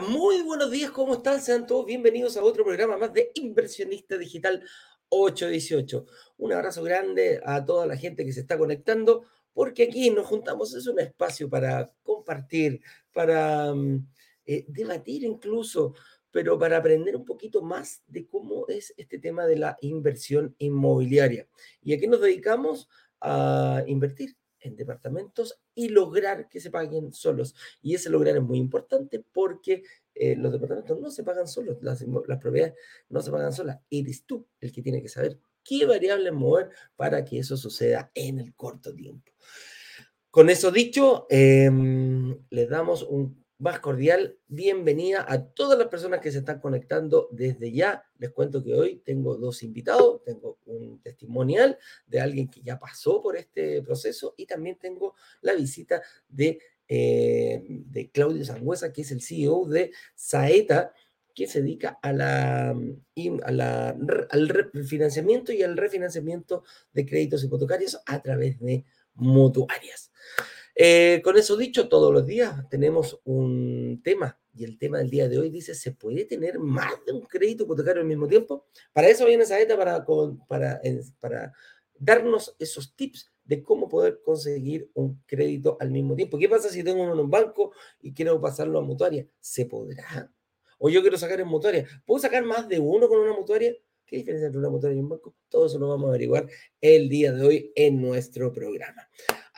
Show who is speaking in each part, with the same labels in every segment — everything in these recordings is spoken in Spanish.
Speaker 1: muy buenos días, ¿cómo están? Sean todos bienvenidos a otro programa más de Inversionista Digital 818. Un abrazo grande a toda la gente que se está conectando, porque aquí nos juntamos, es un espacio para compartir, para mm, eh, debatir incluso, pero para aprender un poquito más de cómo es este tema de la inversión inmobiliaria. ¿Y a qué nos dedicamos? A invertir en departamentos y lograr que se paguen solos. Y ese lograr es muy importante porque eh, los departamentos no se pagan solos, las, las propiedades no se pagan solas. Eres tú el que tiene que saber qué variables mover para que eso suceda en el corto tiempo. Con eso dicho, em, les damos un más cordial bienvenida a todas las personas que se están conectando desde ya. Les cuento que hoy tengo dos invitados, tengo un testimonial de alguien que ya pasó por este proceso y también tengo la visita de, eh, de Claudio Sangüesa, que es el CEO de Saeta, que se dedica a la, al financiamiento y al refinanciamiento de créditos hipotecarios a través de mutuarias. Eh, con eso dicho, todos los días tenemos un tema y el tema del día de hoy dice, ¿se puede tener más de un crédito hipotecario al mismo tiempo? Para eso viene Saeta, para, para, para darnos esos tips de cómo poder conseguir un crédito al mismo tiempo. ¿Qué pasa si tengo uno en un banco y quiero pasarlo a mutuaria? ¿Se podrá? O yo quiero sacar en mutuaria. ¿Puedo sacar más de uno con una mutuaria? ¿Qué diferencia entre una mutuaria y un banco? Todo eso lo vamos a averiguar el día de hoy en nuestro programa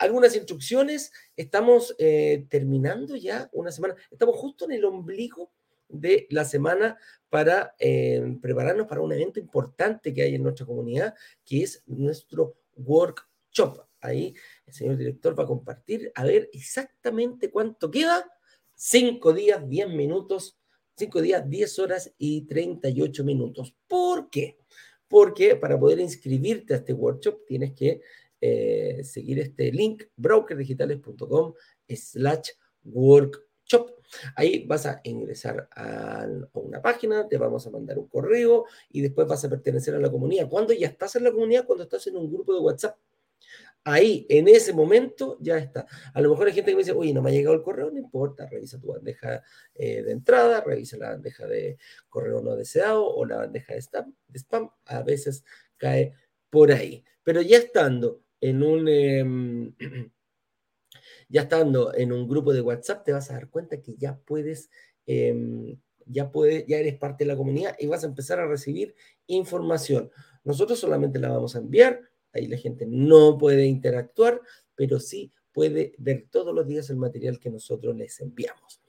Speaker 1: algunas instrucciones. Estamos eh, terminando ya una semana. Estamos justo en el ombligo de la semana para eh, prepararnos para un evento importante que hay en nuestra comunidad, que es nuestro workshop. Ahí el señor director va a compartir a ver exactamente cuánto queda. Cinco días, diez minutos, cinco días, diez horas y treinta y ocho minutos. ¿Por qué? Porque para poder inscribirte a este workshop tienes que eh, seguir este link, brokerdigitales.com slash workshop. Ahí vas a ingresar a, una página, te vamos a mandar un correo y después vas a pertenecer a la comunidad. Cuando ya estás en la comunidad, cuando estás en un grupo de WhatsApp. Ahí, en ese momento, ya está. A lo mejor hay gente que me dice, oye, no me ha llegado el correo, no importa, revisa tu bandeja eh, de entrada, revisa la bandeja de correo no deseado o la bandeja de de spam. A veces cae por ahí. Pero ya estando en un... Em, ya estando en un grupo de WhatsApp, te vas a dar cuenta que ya puedes, em, ya puedes, ya eres parte de la comunidad y vas a empezar a recibir información. Nosotros solamente la vamos a enviar, ahí la gente no puede interactuar, pero sí puede ver todos los días el material que nosotros les enviamos.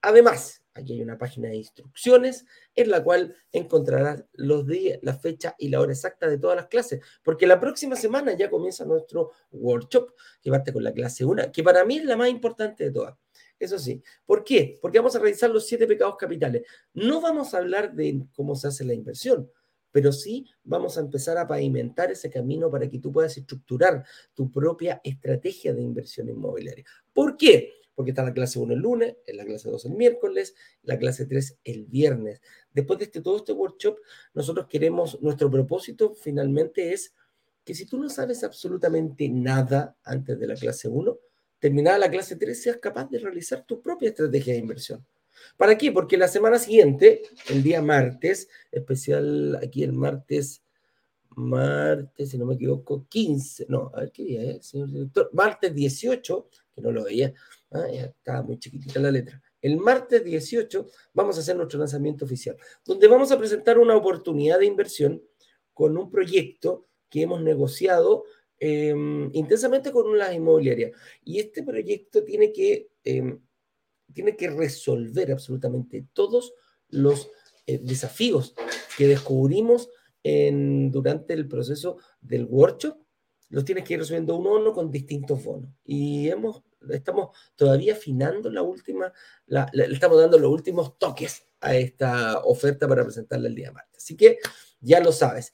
Speaker 1: Además, Aquí hay una página de instrucciones en la cual encontrarás los días, la fecha y la hora exacta de todas las clases, porque la próxima semana ya comienza nuestro workshop, que parte con la clase 1, que para mí es la más importante de todas. Eso sí, ¿por qué? Porque vamos a revisar los siete pecados capitales. No vamos a hablar de cómo se hace la inversión, pero sí vamos a empezar a pavimentar ese camino para que tú puedas estructurar tu propia estrategia de inversión inmobiliaria. ¿Por qué? Porque está la clase 1 el lunes, la clase 2 el miércoles, la clase 3 el viernes. Después de este, todo este workshop, nosotros queremos, nuestro propósito finalmente es que si tú no sabes absolutamente nada antes de la clase 1, terminada la clase 3 seas capaz de realizar tu propia estrategia de inversión. ¿Para qué? Porque la semana siguiente, el día martes, especial aquí el martes, martes, si no me equivoco, 15, no, a ver qué día es, señor director, martes 18, que no lo veía, Ah, estaba muy chiquitita la letra. El martes 18 vamos a hacer nuestro lanzamiento oficial, donde vamos a presentar una oportunidad de inversión con un proyecto que hemos negociado em, intensamente con una inmobiliaria. Y este proyecto tiene que, em, tiene que resolver absolutamente todos los eh, desafíos que descubrimos durante el proceso del workshop. Los tienes que ir resolviendo uno a uno con distintos bonos. Y hemos estamos todavía afinando la última, le estamos dando los últimos toques a esta oferta para presentarla el día martes. Así que ya lo sabes.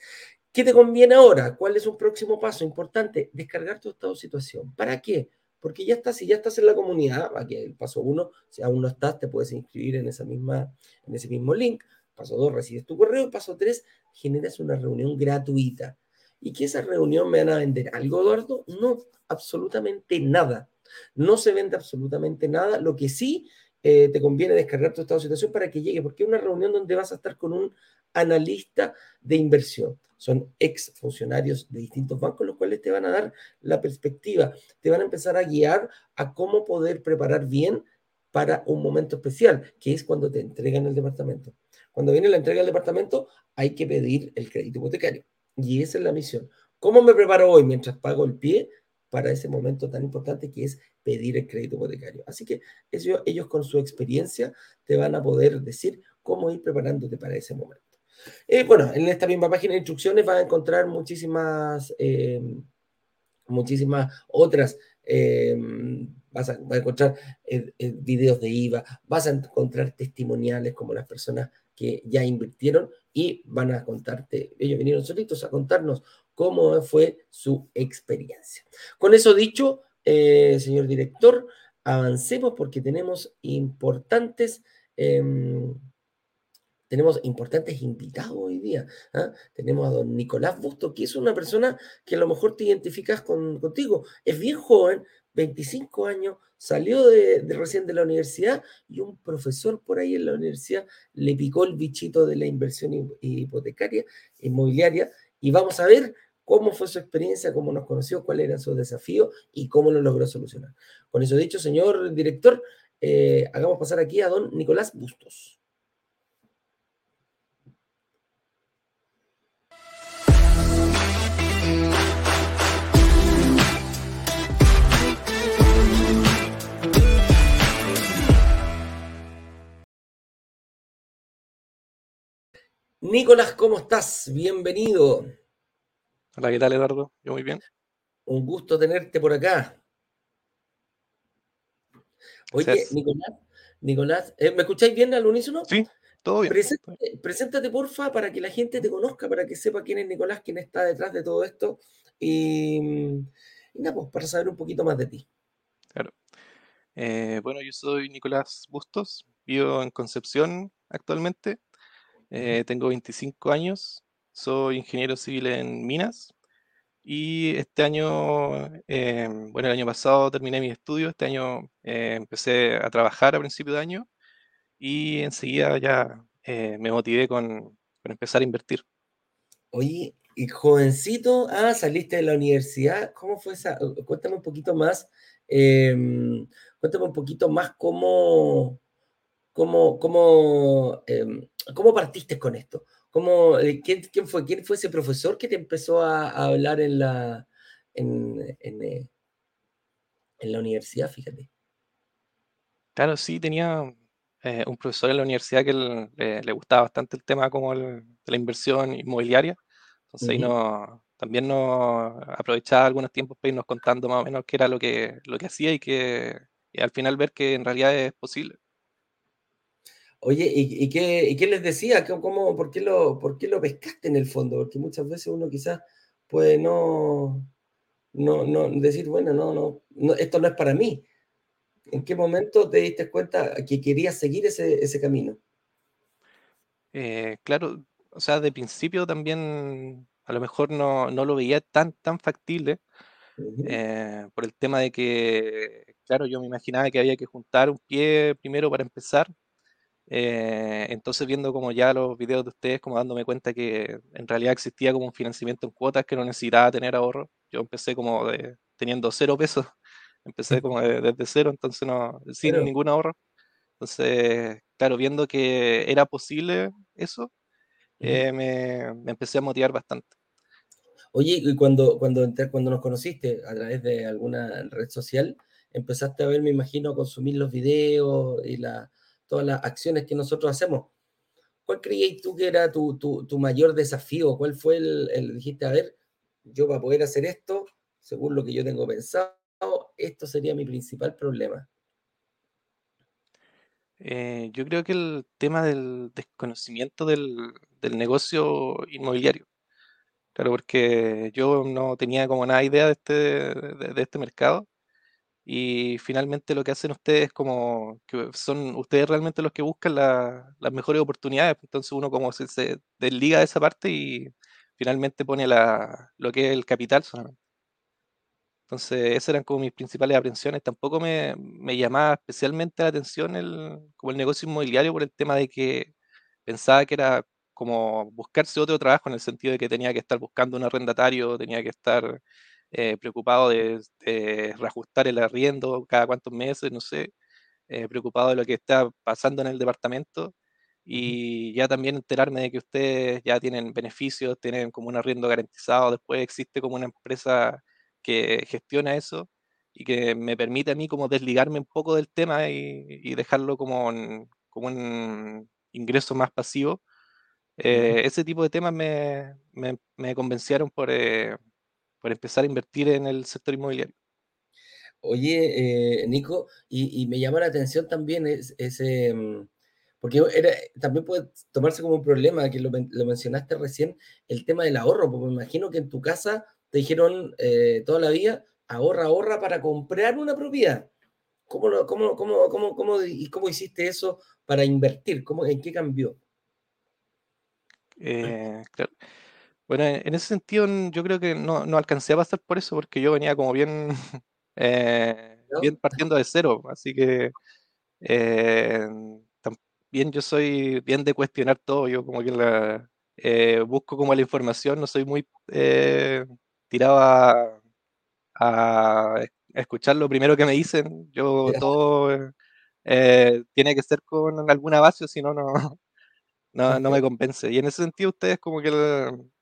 Speaker 1: ¿Qué te conviene ahora? ¿Cuál es un próximo paso importante? Descargar tu estado de situación. ¿Para qué? Porque ya estás, si ya estás en la comunidad, aquí el paso uno, si aún no estás, te puedes inscribir en, esa misma, en ese mismo link. Paso dos, recibes tu correo. Paso tres, generas una reunión gratuita. ¿Y que esa reunión me van a vender algo, Eduardo? No, absolutamente nada. No se vende absolutamente nada. Lo que sí eh, te conviene descargar tu estado de situación para que llegue, porque es una reunión donde vas a estar con un analista de inversión. Son ex funcionarios de distintos bancos, los cuales te van a dar la perspectiva, te van a empezar a guiar a cómo poder preparar bien para un momento especial, que es cuando te entregan el departamento. Cuando viene la entrega del departamento, hay que pedir el crédito hipotecario. Y esa es la misión. ¿Cómo me preparo hoy mientras pago el pie para ese momento tan importante que es pedir el crédito hipotecario? Así que ellos, con su experiencia te van a poder decir cómo ir preparándote para ese momento. Eh, bueno, en esta misma página de instrucciones vas a encontrar muchísimas, eh, muchísimas otras eh, vas, a, encontrar videos de IVA, vas a encontrar testimoniales como las personas que ya invirtieron y van a contarte, ellos vinieron solitos a contarnos cómo fue su experiencia. Con eso dicho, señor director, avancemos porque tenemos importantes... Em, tenemos importantes invitados hoy día. ¿ah? Tenemos a don Nicolás Busto, que es una persona que a lo mejor te identificas contigo. Es bien joven, 25 años, salió de, recién de la universidad y un profesor por ahí en la universidad le picó el bichito de la inversión hipotecaria, inmobiliaria, y vamos a ver cómo fue su experiencia, cómo nos conoció, cuál era su desafío y cómo lo logró solucionar. Con eso dicho, señor director, eh, hagamos pasar aquí a don Nicolás Bustos. Nicolás, ¿cómo estás? Bienvenido.
Speaker 2: Hola, ¿qué tal, Eduardo? Yo muy bien.
Speaker 1: Un gusto tenerte por acá. Oye, Nicolás, Nicolás, ¿eh, ¿me escucháis bien al unísono?
Speaker 2: Sí, todo bien.
Speaker 1: Preséntate, porfa, para que la gente te conozca, para que sepa quién es Nicolás, quién está detrás de todo esto. Y, nada, pues para saber un poquito más de ti.
Speaker 2: Claro. Eh, bueno, yo soy Nicolás Bustos, vivo en Concepción actualmente. Eh, tengo 25 años, soy ingeniero civil en minas y este año, eh, bueno, el año pasado terminé mis estudios, este año eh, empecé a trabajar a principio de año y enseguida ya me motivé con, empezar a invertir.
Speaker 1: Oye, y jovencito, ah, saliste de la universidad, ¿cómo fue esa? Cuéntame un poquito más, em, cuéntame un poquito más cómo, cómo, cómo em, ¿Cómo partiste con esto? ¿Cómo, eh, quién, fue, ¿Quién fue ese profesor que te empezó a, hablar en la, en, eh, en, la universidad? Fíjate.
Speaker 2: Claro, sí, tenía eh, un profesor en la universidad que le, gustaba bastante el tema como de la inversión inmobiliaria. Entonces ahí no, también nos aprovechaba algunos tiempos para irnos contando más o menos qué era lo que, lo que hacía y que y al final ver que en realidad es posible.
Speaker 1: Oye, ¿y, qué, les decía? ¿Cómo, por, qué lo, ¿Por qué lo pescaste en el fondo? Porque muchas veces uno quizás puede no, no, no decir, bueno, no, no, esto no es para mí. ¿En qué momento te diste cuenta que querías seguir ese, camino?
Speaker 2: Eh, claro, o sea, de principio también a lo mejor no, lo veía tan, tan factible eh, por el tema de que, claro, yo me imaginaba que había que juntar un pie primero para empezar eh, entonces viendo como ya los videos de ustedes, como dándome cuenta que en realidad existía como un financiamiento en cuotas que no necesitaba tener ahorro. Yo empecé como de, teniendo cero pesos, empecé como desde cero, entonces no, sin ningún ahorro. Entonces, claro, viendo que era posible eso, eh, me, empecé a motivar bastante.
Speaker 1: Oye, y cuando, cuando, cuando nos conociste a través de alguna red social, empezaste a ver, me imagino, a consumir los videos y la, todas las acciones que nosotros hacemos. ¿Cuál creías tú que era tu, mayor desafío? ¿Cuál fue el, dijiste, a ver, yo para poder hacer esto, según lo que yo tengo pensado, esto sería mi principal problema?
Speaker 2: Eh, yo creo que el tema del desconocimiento del, negocio inmobiliario. Claro, porque yo no tenía como nada idea de este, de este mercado y finalmente lo que hacen ustedes como que son ustedes realmente los que buscan las mejores oportunidades, pues, entonces uno como se, se, desliga de esa parte y finalmente pone la, lo que es el capital solamente. Entonces, esas eran como mis principales aprensiones. Tampoco me, me llamaba especialmente la atención el, como el negocio inmobiliario por el tema de que pensaba que era como buscarse otro trabajo en el sentido de que tenía que estar buscando un arrendatario, tenía que estar eh, preocupado de, reajustar el arriendo cada cuantos meses, no sé, eh, preocupado de lo que está pasando en el departamento y ya también enterarme de que ustedes ya tienen beneficios, tienen como un arriendo garantizado, después existe como una empresa que gestiona eso y que me permite a mí como desligarme un poco del tema y, dejarlo como un, como un ingreso más pasivo. Eh, ese tipo de temas me, me, convencieron por, eh, por empezar a invertir en el sector inmobiliario.
Speaker 1: Oye, eh, Nico, y, me llama la atención también ese, mm, porque era, también puede tomarse como un problema, que lo, mencionaste recién, el tema del ahorro, porque me imagino que en tu casa te dijeron eh, toda la vida, ahorra, ahorra para comprar una propiedad. ¿Cómo, lo, cómo, cómo, cómo, cómo, y cómo hiciste eso para invertir? ¿Cómo, ¿En qué cambió?
Speaker 2: Eh, claro. Bueno, en ese sentido yo creo que no, no, alcancé a pasar por eso porque yo venía como bien, eh, bien partiendo de cero, así que eh, también yo soy bien de cuestionar todo, yo como que la, eh, busco como la información, no soy muy tirado a, a, escuchar lo primero que me dicen, yo todo tiene que ser con alguna base, si no, no, no, no me convence. Y en ese sentido, ustedes como que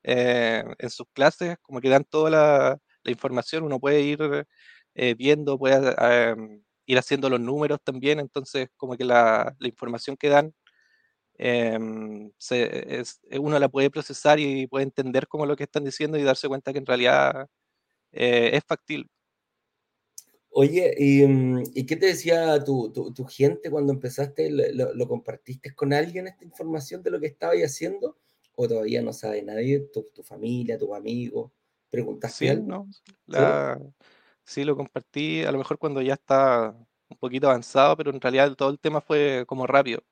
Speaker 2: eh, en sus clases como que dan toda la, información, uno puede ir eh, viendo, puede em, ir haciendo los números también, entonces como que la, información que dan em, uno la puede procesar y puede entender como lo que están diciendo y darse cuenta que en realidad eh, es factible.
Speaker 1: Oye, mm, ¿y, qué te decía tu, gente cuando empezaste? ¿Lo, compartiste con alguien esta información de lo que estabas haciendo? ¿O todavía no sabe nadie? ¿Tu, familia, tu amigo? ¿Preguntaste
Speaker 2: sí,
Speaker 1: algo?
Speaker 2: No, ¿Sí? lo compartí a lo mejor cuando ya está un poquito avanzado, pero en realidad todo el tema fue como rápido.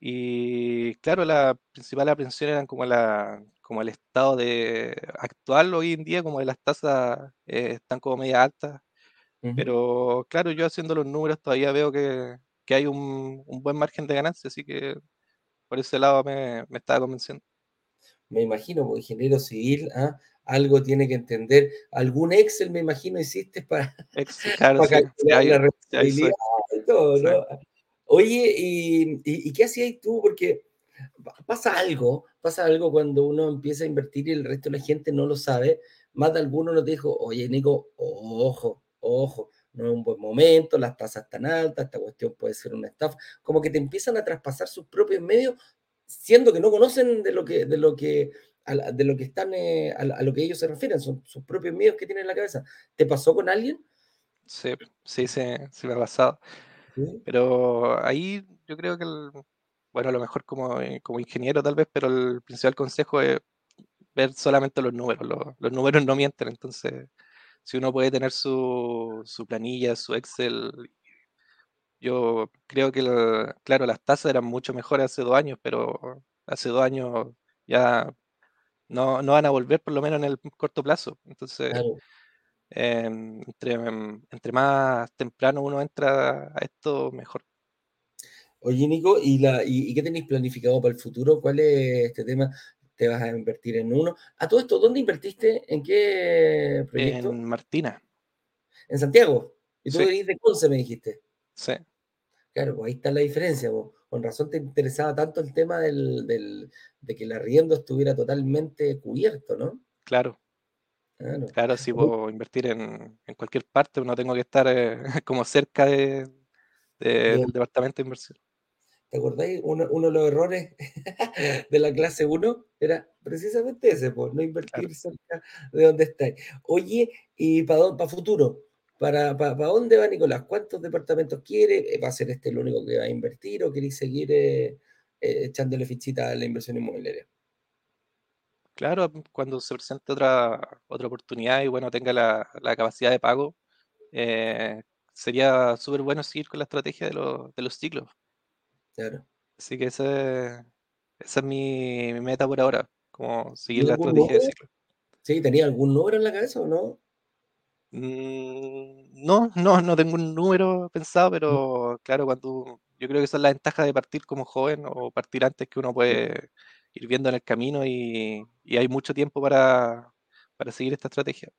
Speaker 2: Y claro, la principal aprensión eran como la como el estado de actual hoy en día, como de las tasas eh, están como media altas, pero claro, yo haciendo los números todavía veo que, hay un, buen margen de ganancia, así que por ese lado me, estaba convenciendo.
Speaker 1: Me imagino, como ingeniero civil, ¿ah? algo tiene que entender. Algún Excel, me imagino, hiciste para, calcular la responsabilidad y todo, ¿no? Oye, ¿y, qué hacías tú? Porque pasa algo, pasa algo cuando uno empieza a invertir y el resto de la gente no lo sabe. Más de alguno nos dijo, oye, Nico, ojo, ojo, no es un buen momento, las tasas están altas, esta cuestión puede ser una estafa, como que te empiezan a traspasar sus propios medios, siendo que no conocen de lo que, de lo que, de lo que están, eh, a, lo que ellos se refieren, son sus propios medios que tienen en la cabeza. ¿Te pasó con alguien?
Speaker 2: Sí, sí, sí, sí me ha pasado. Pero ahí yo creo que, bueno, a lo mejor como, eh, como ingeniero tal vez, pero el principal consejo es ver solamente los números. Los, los números no mienten, entonces si uno puede tener su, su planilla, su Excel, yo creo que, claro, las tasas eran mucho mejores hace dos años, pero hace dos años ya no, no van a volver por lo menos en el corto plazo. Entonces, em, entre, em, entre más temprano uno entra a esto, mejor.
Speaker 1: Oye, Nico, ¿y, la, y, qué tenéis planificado para el futuro? ¿Cuál es este tema? Te vas a invertir en uno. A todo esto, ¿dónde invertiste? ¿En qué proyecto?
Speaker 2: En Martina.
Speaker 1: ¿En Santiago? Y tú venís de Conce, me dijiste.
Speaker 2: Sí.
Speaker 1: Claro, pues ahí está la diferencia. Con razón te interesaba tanto el tema del, de que el arriendo estuviera totalmente cubierto, ¿no?
Speaker 2: Claro. Claro, si puedo invertir en, cualquier parte, no tengo que estar eh, como cerca de, del departamento de inversión.
Speaker 1: ¿Te acordáis? Uno, de los errores de la clase 1 era precisamente ese, pues, no invertir cerca de donde estáis. Oye, ¿y para para futuro? ¿Para, para, dónde va Nicolás? ¿Cuántos departamentos quiere? ¿Va a ser este el único que va a invertir o queréis seguir eh, eh, echándole fichita a la inversión inmobiliaria?
Speaker 2: Claro, cuando se presente otra, otra oportunidad y bueno, tenga la, capacidad de pago, eh, sería súper bueno seguir con la estrategia de, de los ciclos.
Speaker 1: Claro.
Speaker 2: Así que esa es mi, meta por ahora, como seguir la estrategia de ciclo.
Speaker 1: Sí, ¿tenía algún número en la cabeza o no?
Speaker 2: Mm, no, no, no tengo un número pensado, pero claro, cuando yo creo que esa es la ventaja de partir como joven o partir antes que uno puede ir viendo en el camino y, hay mucho tiempo para, seguir esta estrategia.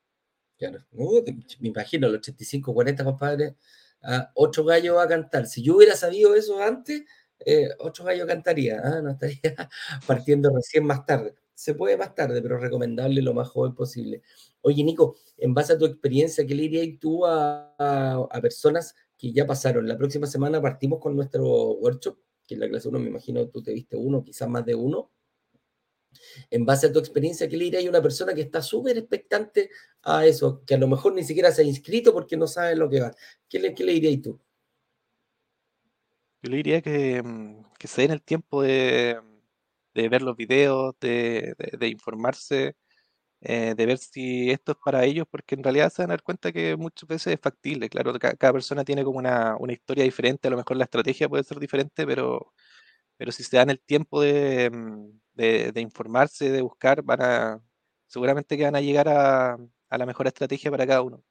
Speaker 1: Claro, me imagino, los 85, 40 compadres, a ocho gallos va a cantar. Si yo hubiera sabido eso antes, eh, ocho gallos cantaría, ¿ah? no estaría partiendo recién más tarde. Se puede más tarde, pero recomendable lo más joven posible. Oye, Nico, en base a tu experiencia, ¿qué le dirías tú a, a, personas que ya pasaron? La próxima semana partimos con nuestro workshop, que en la clase 1 me imagino tú te viste uno, quizás más de uno. En base a tu experiencia, ¿qué le dirías a una persona que está súper expectante a eso, que a lo mejor ni siquiera se ha inscrito porque no sabe lo que va? ¿Qué le, qué le dirías tú?
Speaker 2: Yo le diría que, mm, que se den el tiempo de, de ver los videos, de, de, informarse, eh, de ver si esto es para ellos, porque en realidad se van a dar cuenta que muchas veces es factible. Claro, cada, persona tiene como una, una, historia diferente, a lo mejor la estrategia puede ser diferente, pero, pero si se dan el tiempo de, mm, de informarse, de buscar, van a, seguramente que van a llegar a, a la mejor estrategia para cada uno.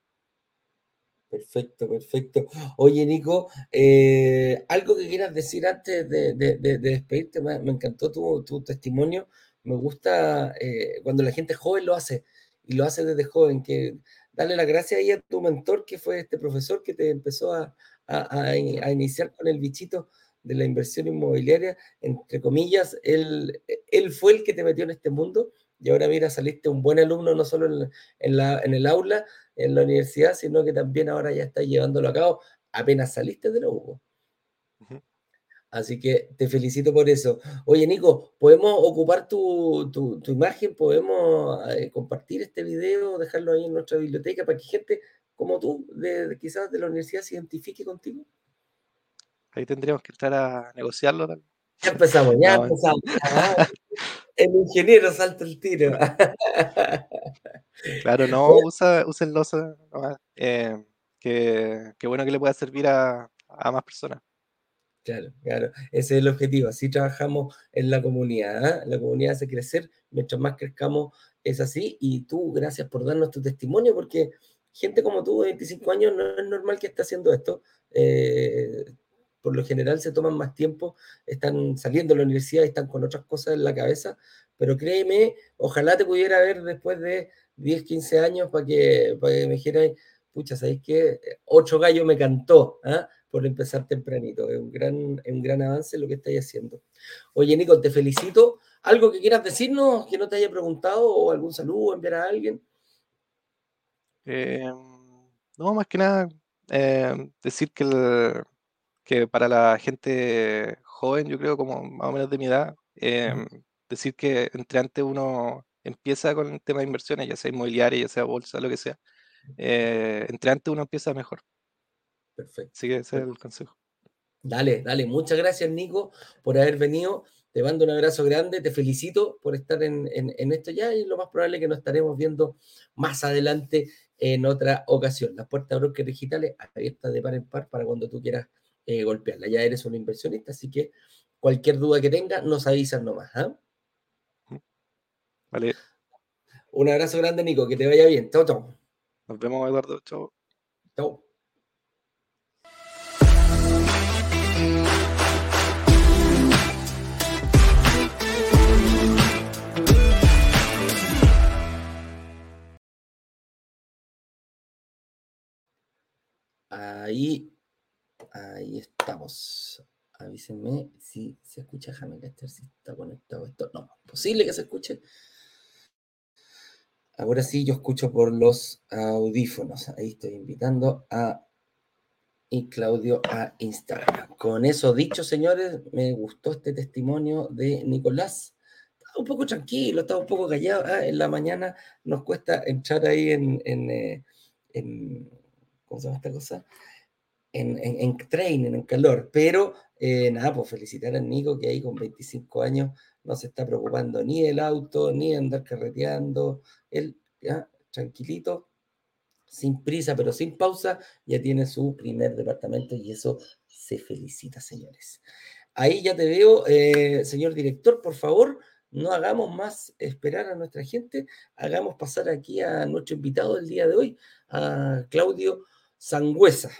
Speaker 1: Perfecto, perfecto. Oye, Nico, eh, algo que quieras decir antes de, despedirte, me, encantó tu, testimonio. Me gusta eh, cuando la gente joven lo hace y lo hace desde joven, que darle las gracias ahí a tu mentor, que fue este profesor que te empezó a, iniciar con el bichito de la inversión inmobiliaria, entre comillas, él, fue el que te metió en este mundo y ahora mira, saliste un buen alumno no solo en, en el aula, en la universidad, sino que también ahora ya estás llevándolo a cabo apenas saliste de la UBO. Así que te felicito por eso. Oye, Nico, ¿podemos ocupar tu, imagen? ¿Podemos eh, compartir este video, dejarlo ahí en nuestra biblioteca para que gente como tú, de, quizás de la universidad, se identifique contigo?
Speaker 2: Ahí tendríamos que estar a negociarlo.
Speaker 1: Ya empezamos, ya empezamos. El ingeniero salta el tiro.
Speaker 2: Claro, no, usa, úsenlo. Eh, que, bueno que le pueda servir a, más personas.
Speaker 1: Claro, claro, ese es el objetivo. Así trabajamos en la comunidad. ¿ah? La comunidad hace crecer, mientras más crezcamos es así. Y tú, gracias por darnos tu testimonio, porque gente como tú de 25 años no es normal que esté haciendo esto. Eh, por lo general se toman más tiempo, están saliendo de la universidad, están con otras cosas en la cabeza, pero créeme, ojalá te pudiera ver después de 10, 15 años para que, para que me dijeras, pucha, ¿sabéis qué? Ocho gallos me cantó ¿ah? por empezar tempranito. Es un gran, un gran avance lo que estáis haciendo. Oye, Nico, te felicito. ¿Algo que quieras decirnos que no te haya preguntado o algún saludo, enviar a alguien?
Speaker 2: Eh, no, más que nada, eh, decir que el, que para la gente joven, yo creo como más o menos de mi edad, em, decir que entre antes uno empieza con el tema de inversiones, ya sea inmobiliaria, ya sea bolsa, lo que sea, eh, entre antes uno empieza mejor.
Speaker 1: Perfecto.
Speaker 2: Así que ese es el consejo.
Speaker 1: Dale, dale. Muchas gracias, Nico, por haber venido. Te mando un abrazo grande, te felicito por estar en, en, esto ya y lo más probable es que nos estaremos viendo más adelante en otra ocasión. Las puertas de brokers digitales abiertas de par en par para cuando tú quieras eh, golpearla. Ya eres un inversionista, así que cualquier duda que tenga, nos avisan nomás. ¿ah?
Speaker 2: Vale.
Speaker 1: Un abrazo grande, Nico, que te vaya bien. Chao, chao.
Speaker 2: Nos vemos, Eduardo. Chao.
Speaker 1: Chao. Ahí Ahí estamos. Avísenme si se escucha. Déjame si está conectado esto. No, posible que se escuche. Ahora sí, yo escucho por los audífonos. Ahí estoy invitando a y Claudio a Instagram. Con eso dicho, señores, me gustó este testimonio de Nicolás. Estaba un poco tranquilo, estaba un poco callado. Ah, en la mañana nos cuesta entrar ahí en, en, eh, en ¿cómo se llama esta cosa? En, en, training, en calor, pero eh, nada, pues felicitar a Nico que ahí con 25 años no se está preocupando ni del auto, ni de andar carreteando, él ya tranquilito, sin prisa, pero sin pausa, ya tiene su primer departamento y eso se felicita, señores. Ahí ya te veo, eh, señor director, por favor, no hagamos más esperar a nuestra gente, hagamos pasar aquí a nuestro invitado del día de hoy, a Claudio Sangüesa.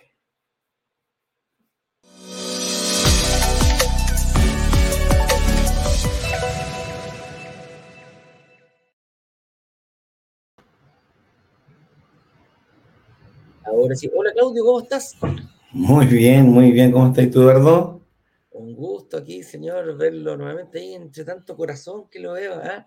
Speaker 1: Ahora sí. Hola Claudio, ¿cómo estás?
Speaker 3: Muy bien, muy bien. ¿Cómo estás tú, Eduardo?
Speaker 1: Un gusto aquí, señor, verlo nuevamente ahí entre tanto corazón que lo veo. ¿ah?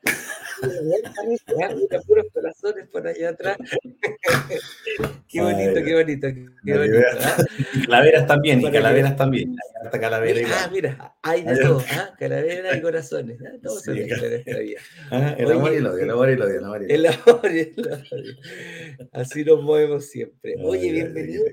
Speaker 1: puros corazones por allá atrás. qué bonito, qué bonito, qué bonito. ¿ah?
Speaker 3: Calaveras también, y calaveras también.
Speaker 1: Calavera ah, mira, hay de todo, ¿ah? calavera y corazones. ¿ah? Todo se mezcla en esta vida.
Speaker 3: Ah, el amor y el odio, el amor y el odio.
Speaker 1: El amor y el odio. Así nos movemos siempre. Oye, bienvenido,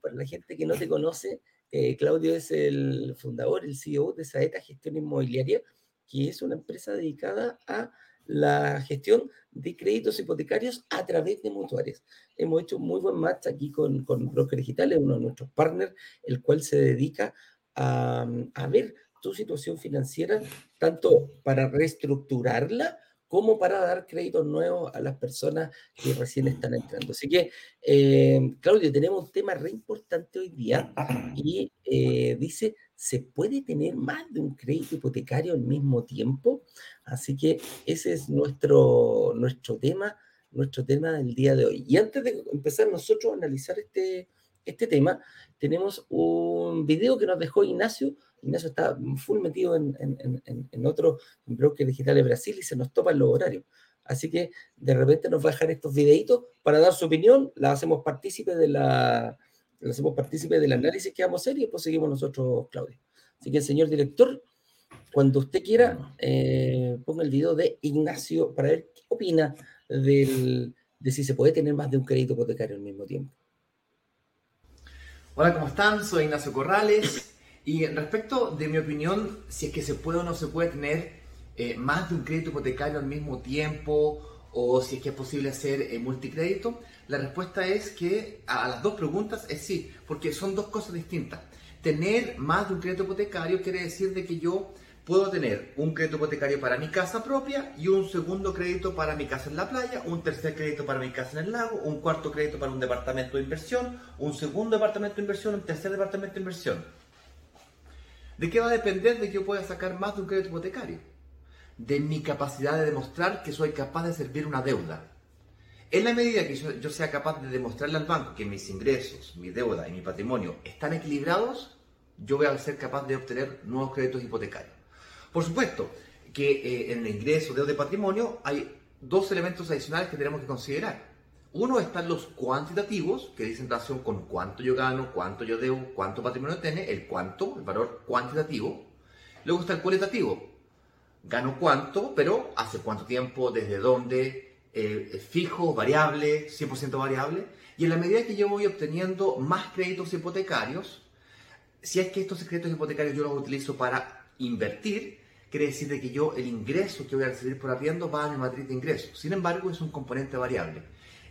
Speaker 1: para la gente que no te conoce. Eh, Claudio es el fundador, el CEO de Saeta Gestión Inmobiliaria, que es una empresa dedicada a la gestión de créditos hipotecarios a través de mutuarias. Hemos hecho muy buen match aquí con, con Broker Digital, uno de nuestros partners, el cual se dedica a, a ver tu situación financiera, tanto para reestructurarla como para dar créditos nuevos a las personas que recién están entrando. Así que, eh, Claudio, tenemos un tema re importante hoy día y eh, dice, ¿se puede tener más de un crédito hipotecario al mismo tiempo? Así que ese es nuestro, nuestro tema, nuestro tema del día de hoy. Y antes de empezar nosotros a analizar este, este tema, tenemos un video que nos dejó Ignacio Ignacio está full metido en, en, en, otro broker digital de Brasil y se nos topan los horarios. Así que de repente nos va a dejar estos videitos para dar su opinión, la hacemos partícipe de la, la hacemos partícipe del análisis que vamos a hacer y después seguimos nosotros, Claudio. Así que, señor director, cuando usted quiera, eh, ponga el video de Ignacio para ver qué opina del, de si se puede tener más de un crédito hipotecario al mismo tiempo.
Speaker 4: Hola, ¿cómo están? Soy Ignacio Corrales. Y respecto de mi opinión, si es que se puede o no se puede tener eh, más de un crédito hipotecario al mismo tiempo o si es que es posible hacer eh, multicrédito, la respuesta es que a las dos preguntas es sí, porque son dos cosas distintas. Tener más de un crédito hipotecario quiere decir de que yo puedo tener un crédito hipotecario para mi casa propia y un segundo crédito para mi casa en la playa, un tercer crédito para mi casa en el lago, un cuarto crédito para un departamento de inversión, un segundo departamento de inversión, un tercer departamento de inversión. ¿De qué va a depender de que yo pueda sacar más de un crédito hipotecario? De mi capacidad de demostrar que soy capaz de servir una deuda. En la medida que yo, sea capaz de demostrarle al banco que mis ingresos, mi deuda y mi patrimonio están equilibrados, yo voy a ser capaz de obtener nuevos créditos hipotecarios. Por supuesto que eh, en el ingreso, deuda y patrimonio hay dos elementos adicionales que tenemos que considerar. Uno están los cuantitativos, que dicen relación con cuánto yo gano, cuánto yo debo, cuánto patrimonio tiene, el cuánto, el valor cuantitativo. Luego está el cualitativo. Gano cuánto, pero hace cuánto tiempo, desde dónde, eh, fijo, variable, 100% variable. Y en la medida que yo voy obteniendo más créditos hipotecarios, si es que estos créditos hipotecarios yo los utilizo para invertir, quiere decir de que yo el ingreso que voy a recibir por arriendo va a mi matriz de ingresos. Sin embargo, es un componente variable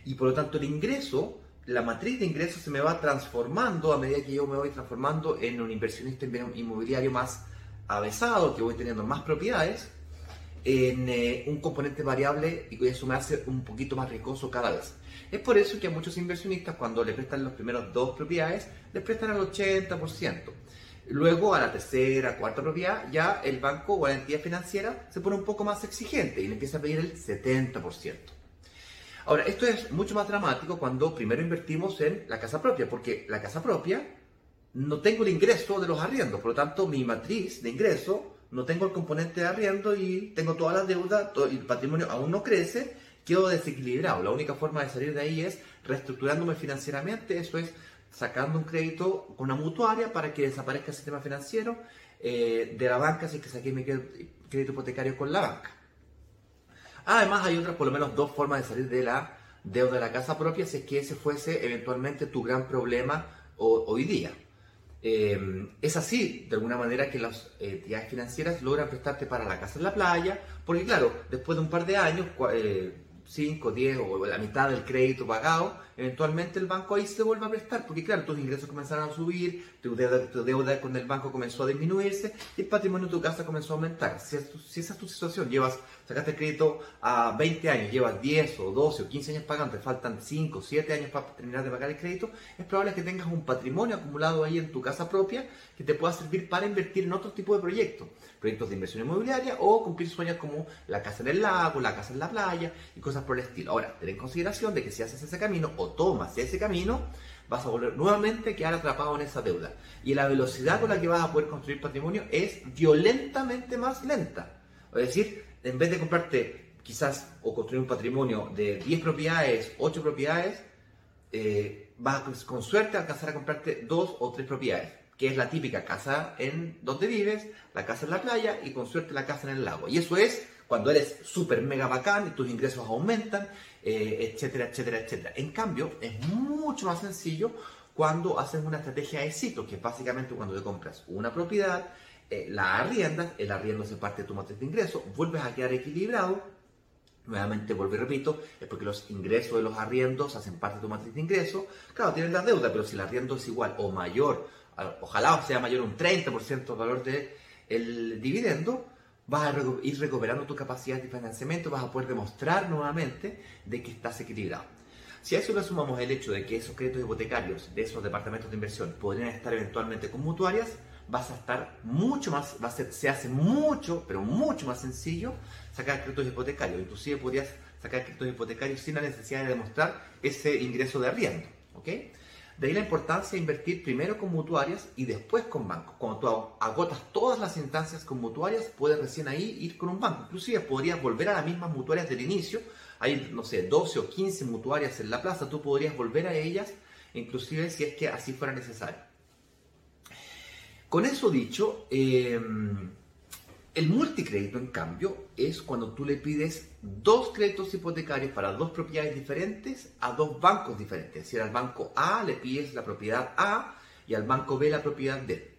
Speaker 4: y por lo tanto el ingreso, la matriz de ingresos se me va transformando a medida que yo me voy transformando en un inversionista inmobiliario más avesado, que voy teniendo más propiedades, en eh, un componente variable y eso me hace un poquito más riesgoso cada vez. Es por eso que a muchos inversionistas cuando le prestan los primeros dos propiedades, les prestan al 80%. Luego a la tercera, cuarta propiedad, ya el banco o la entidad financiera se pone un poco más exigente y le empieza a pedir el 70%. Ahora, esto es mucho más dramático cuando primero invertimos en la casa propia, porque la casa propia no tengo el ingreso de los arriendos, por lo tanto mi matriz de ingreso no tengo el componente de arriendo y tengo toda la deuda, todo el patrimonio aún no crece, quedo desequilibrado. La única forma de salir de ahí es reestructurándome financieramente, eso es sacando un crédito con una mutuaria para que desaparezca el sistema financiero eh, de la banca, es que saqué mi crédito hipotecario con la banca. Además, hay otras, por lo menos dos formas de salir de la deuda de la casa propia si es que ese fuese eventualmente tu gran problema hoy día. Em, es así, de alguna manera, que las entidades financieras logran prestarte para la casa en la playa, porque claro, después de un par de años, eh, 5, 10 o la mitad del crédito pagado, eventualmente el banco ahí se vuelve a prestar, porque claro, tus ingresos comenzaron a subir, tu deuda, tu deuda con el banco comenzó a disminuirse y el patrimonio de tu casa comenzó a aumentar. Si, esa es tu situación, llevas, sacaste crédito a 20 años, llevas 10 o 12 o 15 años pagando, te faltan 5 o 7 años para terminar de pagar el crédito, es probable que tengas un patrimonio acumulado ahí en tu casa propia que te pueda servir para invertir en otro tipo de proyectos, proyectos de inversión inmobiliaria o cumplir sueños como la casa en el lago, la casa en la playa y cosas por el estilo. Ahora, ten en consideración de que si haces ese camino o tomas ese camino, vas a volver nuevamente a quedar atrapado en esa deuda. Y la velocidad con la que vas a poder construir patrimonio es violentamente más lenta. Es decir, en vez de comprarte quizás o construir un patrimonio de 10 propiedades, 8 propiedades, eh, vas a, con suerte a alcanzar a comprarte 2 o 3 propiedades, que es la típica casa en donde vives, la casa en la playa y con suerte la casa en el lago. Y eso es cuando eres súper mega bacán y tus ingresos aumentan, eh, etcétera, etcétera, etcétera. En cambio, es mucho más sencillo cuando haces una estrategia de ciclo, que es básicamente cuando te compras una propiedad, eh, la arriendas, el arriendo se parte de tu matriz de ingresos, vuelves a quedar equilibrado, nuevamente vuelvo y repito, es porque los ingresos de los arriendos hacen parte de tu matriz de ingresos, claro, tienes la deuda, pero si el arriendo es igual o mayor, ojalá sea mayor un 30% del valor del dividendo, vas a ir recuperando tu capacidad de financiamiento, vas a poder demostrar nuevamente de que estás equilibrado. Si a eso le sumamos el hecho de que esos créditos hipotecarios de esos departamentos de inversión podrían estar eventualmente con mutuarias, vas a estar mucho más, va a ser, se hace mucho, pero mucho más sencillo sacar créditos hipotecarios. Inclusive podrías sacar créditos hipotecarios sin la necesidad de demostrar ese ingreso de arriendo. ¿ok? De ahí la importancia de invertir primero con mutuarias y después con bancos. Cuando tú agotas todas las instancias con mutuarias, puedes recién ahí ir con un banco. Inclusive podrías volver a las mismas mutuarias del inicio. Hay, no sé, 12 o 15 mutuarias en la plaza. Tú podrías volver a ellas, inclusive si es que así fuera necesario. Con eso dicho, eh, el multicrédito, en cambio, es cuando tú le pides dos créditos hipotecarios para dos propiedades diferentes a dos bancos diferentes. Es decir, al banco A le pides la propiedad A y al banco B la propiedad B.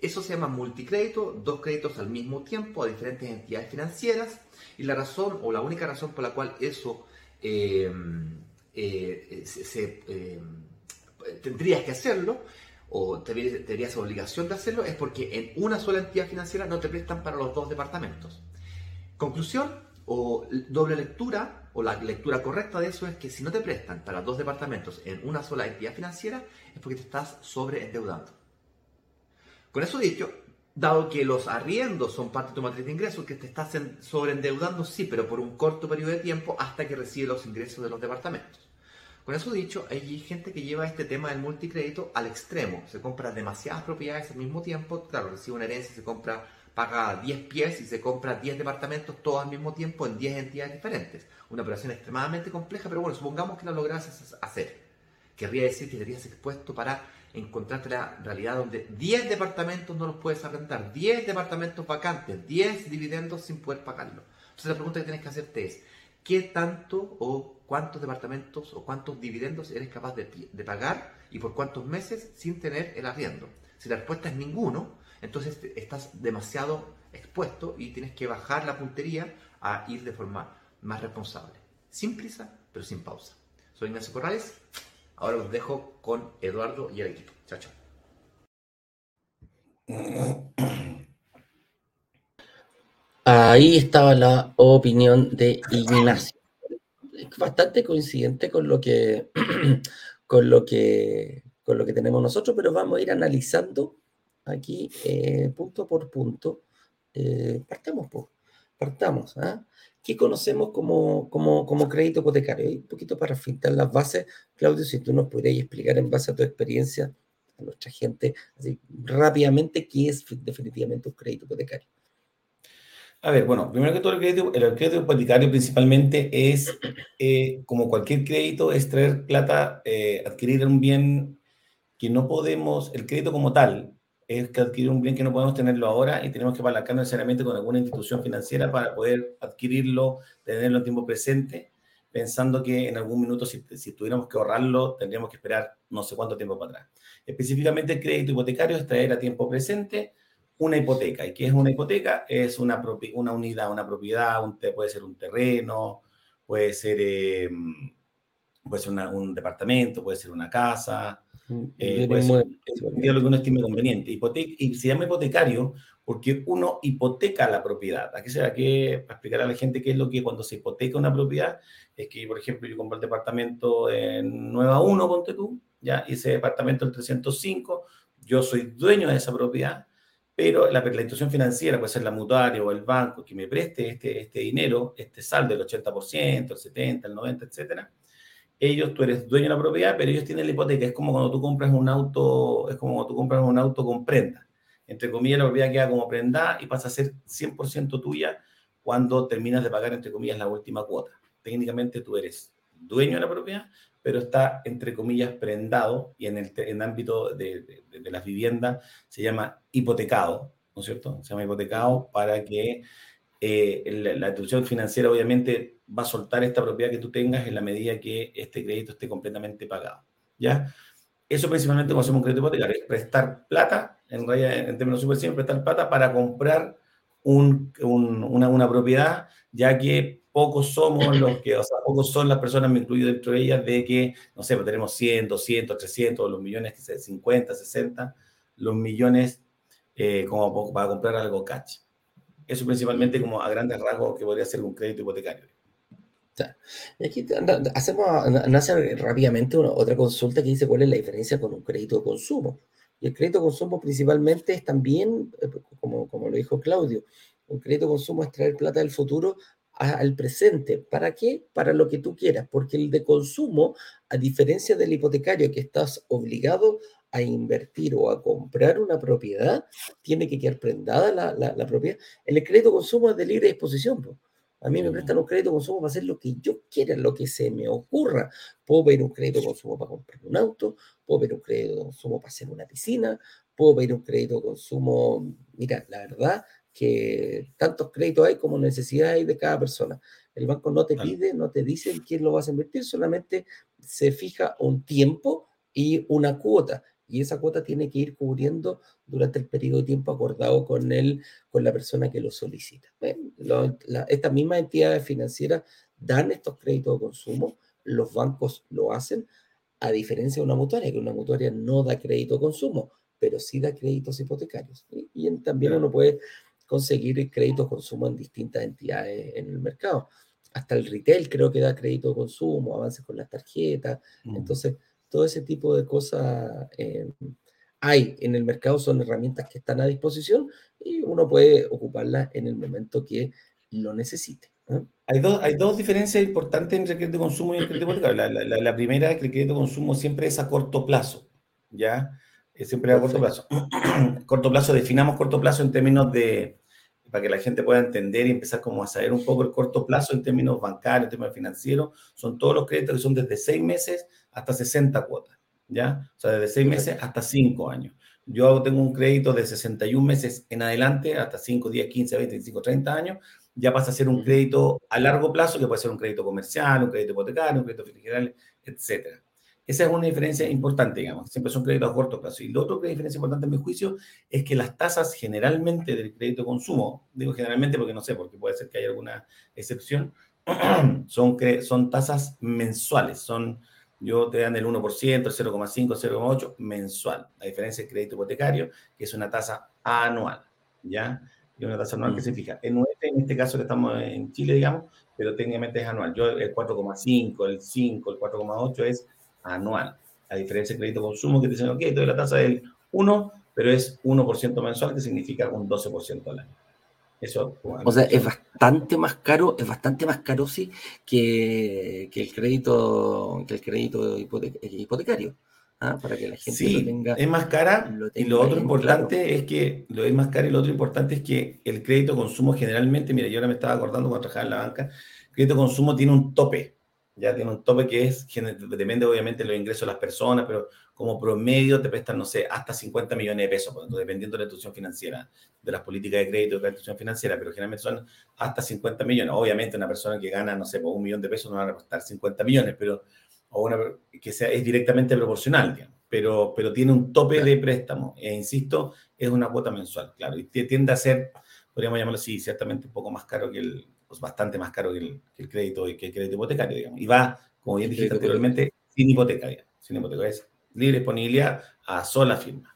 Speaker 4: Eso se llama multicrédito, dos créditos al mismo tiempo a diferentes entidades financieras. Y la razón, o la única razón por la cual eso eh, eh, se, eh, tendrías que hacerlo o tendrías obligación de hacerlo es porque en una sola entidad financiera no te prestan para los dos departamentos. Conclusión o doble lectura o la lectura correcta de eso es que si no te prestan para dos departamentos en una sola entidad financiera es porque te estás sobreendeudando. Con eso dicho, dado que los arriendos son parte de tu matriz de ingresos, que te estás sobreendeudando, sí, pero por un corto periodo de tiempo hasta que recibe los ingresos de los departamentos. Con eso dicho, hay gente que lleva este tema del multicrédito al extremo. Se compra demasiadas propiedades al mismo tiempo. Claro, recibe una herencia, se compra, paga 10 pies y se compra 10 departamentos todos al mismo tiempo en 10 entidades diferentes. Una operación extremadamente compleja, pero bueno, supongamos que la logras hacer. Querría decir que estarías expuesto para encontrarte la realidad donde 10 departamentos no los puedes arrendar, 10 departamentos vacantes, 10 dividendos sin poder pagarlo. Entonces la pregunta que tienes que hacerte es, ¿qué tanto o cuántos departamentos o cuántos dividendos eres capaz de, pagar y por cuántos meses sin tener el arriendo. Si la respuesta es ninguno, entonces estás demasiado expuesto y tienes que bajar la puntería a ir de forma más responsable. Sin prisa, pero sin pausa. Soy Ignacio Corrales. Ahora los dejo con Eduardo y el equipo. Chao, chao.
Speaker 1: Ahí estaba la opinión de Ignacio bastante coincidente con lo que, con lo que, con lo que tenemos nosotros, pero vamos a ir analizando aquí eh, punto por punto. Eh, partamos, partamos. ¿ah? ¿Qué conocemos como, como, como, crédito hipotecario? un poquito para fintar las bases, Claudio, si tú nos podrías explicar en base a tu experiencia a nuestra gente, así rápidamente, qué es definitivamente un crédito hipotecario.
Speaker 3: A ver, bueno, primero que todo el crédito, el crédito hipotecario principalmente es, eh, como cualquier crédito, es traer plata, eh, adquirir un bien que no podemos, el crédito como tal, es que adquirir un bien que no podemos tenerlo ahora y tenemos que apalancar necesariamente con alguna institución financiera para poder adquirirlo, tenerlo en tiempo presente, pensando que en algún minuto, si, si tuviéramos que ahorrarlo, tendríamos que esperar no sé cuánto tiempo para atrás. Específicamente el crédito hipotecario es traer a tiempo presente una hipoteca. ¿Y qué es una hipoteca? Es una, una unidad, una propiedad, un, puede ser un terreno, puede ser, eh, puede ser un departamento, puede ser una casa, eh, puede ser lo que uno estime conveniente. y se llama hipotecario porque uno hipoteca la propiedad. Aquí se que para explicar a la gente qué es lo que cuando se hipoteca una propiedad, es que, por ejemplo, yo compro el departamento en Nueva 1, ponte tú, ya, y ese departamento el 305, yo soy dueño de esa propiedad, pero la, la institución financiera, puede ser la mutuaria o el banco que me preste este, este dinero, este saldo del 80%, el 70%, el 90%, etcétera, ellos, tú eres dueño de la propiedad, pero ellos tienen la hipoteca. Es como cuando tú compras un auto, es como cuando tú compras un auto con prenda entre comillas, la propiedad queda como prenda y pasa a ser 100% tuya cuando terminas de pagar, entre comillas, la última cuota. Técnicamente tú eres dueño de la propiedad, pero está, entre comillas, prendado y en el en ámbito de, de, las viviendas se llama hipotecado, ¿no es cierto? Se llama hipotecado para que eh, la, institución financiera obviamente va a soltar esta propiedad que tú tengas en la medida que este crédito esté completamente pagado, ¿ya? Eso principalmente cuando hacemos un crédito hipotecario, es prestar plata, en realidad en términos súper simples, prestar plata para comprar un, una, una, propiedad, ya que pocos somos los que, o sea, pocos son las personas, me incluyo dentro de ellas, de que, no sé, pues tenemos 100, 200, 300, los millones, que sea 50, 60, los millones eh, como para comprar algo cash. Eso principalmente como a grandes rasgos que podría ser un crédito hipotecario.
Speaker 1: Y aquí hacemos, nace rápidamente otra consulta que dice cuál es la diferencia con un crédito de consumo. Y el crédito de consumo principalmente es también, eh, como, como lo dijo Claudio, un crédito de consumo es traer plata del futuro al presente. ¿Para qué? Para lo que tú quieras, porque el de consumo, a diferencia del hipotecario que estás obligado a invertir o a comprar una propiedad, tiene que quedar prendada la, la, propiedad. El crédito consumo es de libre disposición. pues. A mí me prestan un crédito consumo para hacer lo que yo quiera, lo que se me ocurra. Puedo pedir un crédito consumo para comprar un auto, puedo pedir un crédito consumo para hacer una piscina, puedo pedir un crédito consumo. Mira, la verdad que tantos créditos hay como necesidades hay de cada persona. El banco no te pide, no te dice quién lo vas a invertir, solamente se fija un tiempo y una cuota y esa cuota tiene que ir cubriendo durante el periodo de tiempo acordado con él, con la persona que lo solicita. estas mismas entidades financieras dan estos créditos de consumo, los bancos lo hacen, a diferencia de una mutuaria, que una mutuaria no da crédito de consumo, pero sí da créditos hipotecarios. Y, también uno puede conseguir créditos de consumo en distintas entidades en el mercado. Hasta el retail creo que da crédito de consumo, avances con las tarjetas. Entonces, todo ese tipo de cosas eh, hay en el mercado, son herramientas que están a disposición y uno puede ocuparlas en el momento que lo necesite.
Speaker 3: Hay, dos, hay dos diferencias importantes entre el crédito de consumo y el crédito hipotecario. La, la, la, primera es que el crédito de consumo siempre es a corto plazo, ¿ya? Es siempre a corto plazo. corto plazo, definamos corto plazo en términos de, para que la gente pueda entender y empezar como a saber un poco el corto plazo en términos bancarios, en términos financieros, son todos los créditos que son desde seis meses hasta 60 cuotas, ¿ya? O sea, desde 6 meses hasta 5 años. Yo tengo un crédito de 61 meses en adelante, hasta 5, 10, 15, 20, 25, 30 años, ya pasa a ser un crédito a largo plazo, que puede ser un crédito comercial, un crédito hipotecario, un crédito general, etc. Esa es una diferencia importante, digamos, siempre son créditos a corto plazo. Y lo otro que es diferencia importante en mi juicio es que las tasas generalmente del crédito de consumo, digo generalmente porque no sé, porque puede ser que haya alguna excepción, son, son tasas mensuales, son yo te dan el 1%, el 0,5, 0,8 mensual. La diferencia del crédito hipotecario, que es una tasa anual, ¿ya? Y una tasa anual que se fija. En en este caso que estamos en Chile, digamos, pero técnicamente es anual. Yo el 4,5, el 5, el 4,8 es anual. La diferencia del crédito consumo que te dicen, ok, te doy la tasa del 1, pero es 1% mensual, que significa un 12% al año.
Speaker 1: Eso, o sea, es bastante más caro, es bastante más caro, sí, que, que el crédito, que el crédito hipotecario. ¿ah? Para que la gente
Speaker 3: lo tenga. Es más cara y lo otro importante es que lo es más caro y lo otro importante es que el crédito consumo generalmente, mira, yo ahora me estaba acordando cuando trabajaba en la banca, el crédito consumo tiene un tope ya tiene un tope que es, depende obviamente de los ingresos de las personas, pero como promedio te prestan, no sé, hasta 50 millones de pesos, pues, dependiendo de la institución financiera, de las políticas de crédito de la institución financiera, pero generalmente son hasta 50 millones. Obviamente una persona que gana, no sé, por un millón de pesos no va a prestar 50 millones, pero o una, que sea, es directamente proporcional, digamos, pero, pero tiene un tope de préstamo, e insisto, es una cuota mensual, claro, y tiende a ser, podríamos llamarlo así, ciertamente un poco más caro que el, pues, bastante más caro que el, crédito, que el crédito hipotecario, digamos. Y va, como bien dijiste anteriormente, sin hipoteca, sin hipoteca. Es libre disponibilidad a sola firma.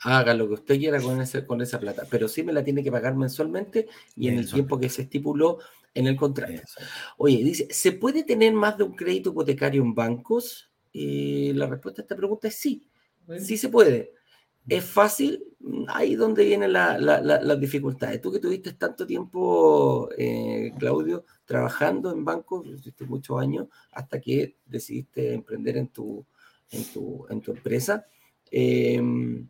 Speaker 1: Haga lo que usted quiera con, ese, con esa plata, pero sí me la tiene que pagar mensualmente y en el tiempo que se estipuló en el contrato. Oye, dice, ¿se puede tener más de un crédito hipotecario en bancos? Y la respuesta a esta pregunta es sí, sí se puede. ¿Es fácil? Ahí donde vienen las dificultades. Tú que tuviste tanto tiempo, eh, Claudio, trabajando en bancos, tuviste muchos años, hasta que decidiste emprender en tu, en tu, en tu empresa. Em,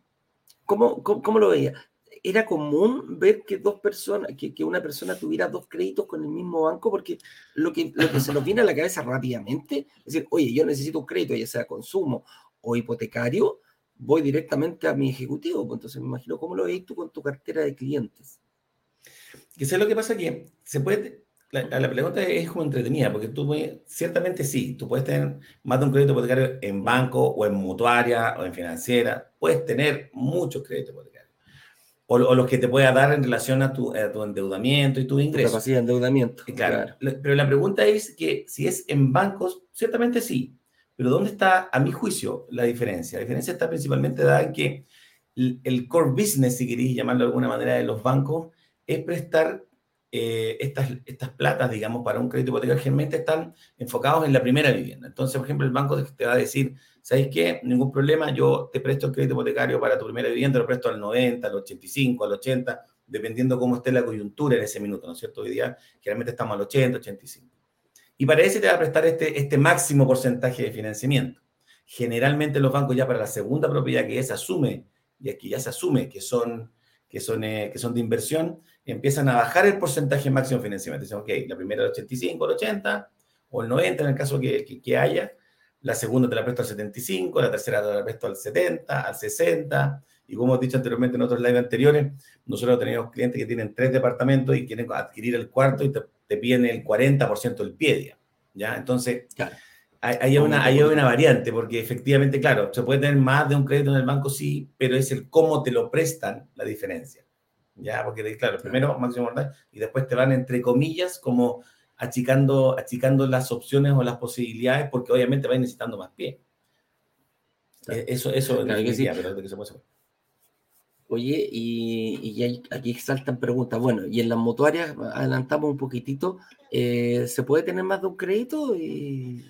Speaker 1: ¿cómo, cómo, lo veías? ¿Era común ver que dos personas, que, que, una persona tuviera dos créditos con el mismo banco? Porque lo que, lo que se nos viene a la cabeza rápidamente es decir, oye, yo necesito un crédito, ya sea consumo o hipotecario, voy directamente a mi ejecutivo. Pues, entonces me imagino cómo lo veis tú con tu cartera de clientes.
Speaker 3: Que sé lo que pasa aquí. Se puede, la, la, pregunta es como entretenida, porque tú ciertamente sí, tú puedes tener más de un crédito hipotecario en banco o en mutuaria o en financiera. Puedes tener muchos créditos hipotecarios. O, los que te pueda dar en relación a tu, tu endeudamiento y tu ingreso.
Speaker 1: Capacidad de endeudamiento.
Speaker 3: Claro. claro. Pero la pregunta es que si es en bancos, ciertamente sí. Pero ¿dónde está, a mi juicio, la diferencia? La diferencia está principalmente dada en que el, core business, si queréis llamarlo de alguna manera, de los bancos es prestar eh, estas, estas platas, digamos, para un crédito hipotecario, generalmente están enfocados en la primera vivienda. Entonces, por ejemplo, el banco te va a decir, ¿sabes qué? Ningún problema, yo te presto el crédito hipotecario para tu primera vivienda, lo presto al 90, al 85, al 80, dependiendo cómo esté la coyuntura en ese minuto, ¿no es cierto? Hoy día, generalmente estamos al 80, 85. Y para ese te va a prestar este, este máximo porcentaje de financiamiento. Generalmente los bancos ya para la segunda propiedad que ya se asume, y aquí ya se asume que son, que son, eh, que son de inversión, empiezan a bajar el porcentaje máximo de financiamiento. Dicen, ok, la primera el 85, el 80, o el 90 en el caso que, que, haya, la segunda te la presto al 75, la tercera te la presto al 70, al 60, y como he dicho anteriormente en otros live anteriores, nosotros tenemos clientes que tienen tres departamentos y quieren adquirir el cuarto y te te piden el 40% del pie, ¿ya? Entonces, hay, una, hay una variante, porque efectivamente, claro, se puede tener más de un crédito en el banco, sí, pero es el cómo te lo prestan la diferencia, ¿ya? Porque, claro, primero máximo y después te van, entre comillas, como achicando, achicando las opciones o las posibilidades, porque obviamente vas necesitando más pie. E, eso, eso claro que sí. pero que se puede
Speaker 1: Oye, y, aquí saltan preguntas. Bueno, y en las mutuarias, adelantamos un poquitito, eh, ¿se puede tener más de un crédito? Y,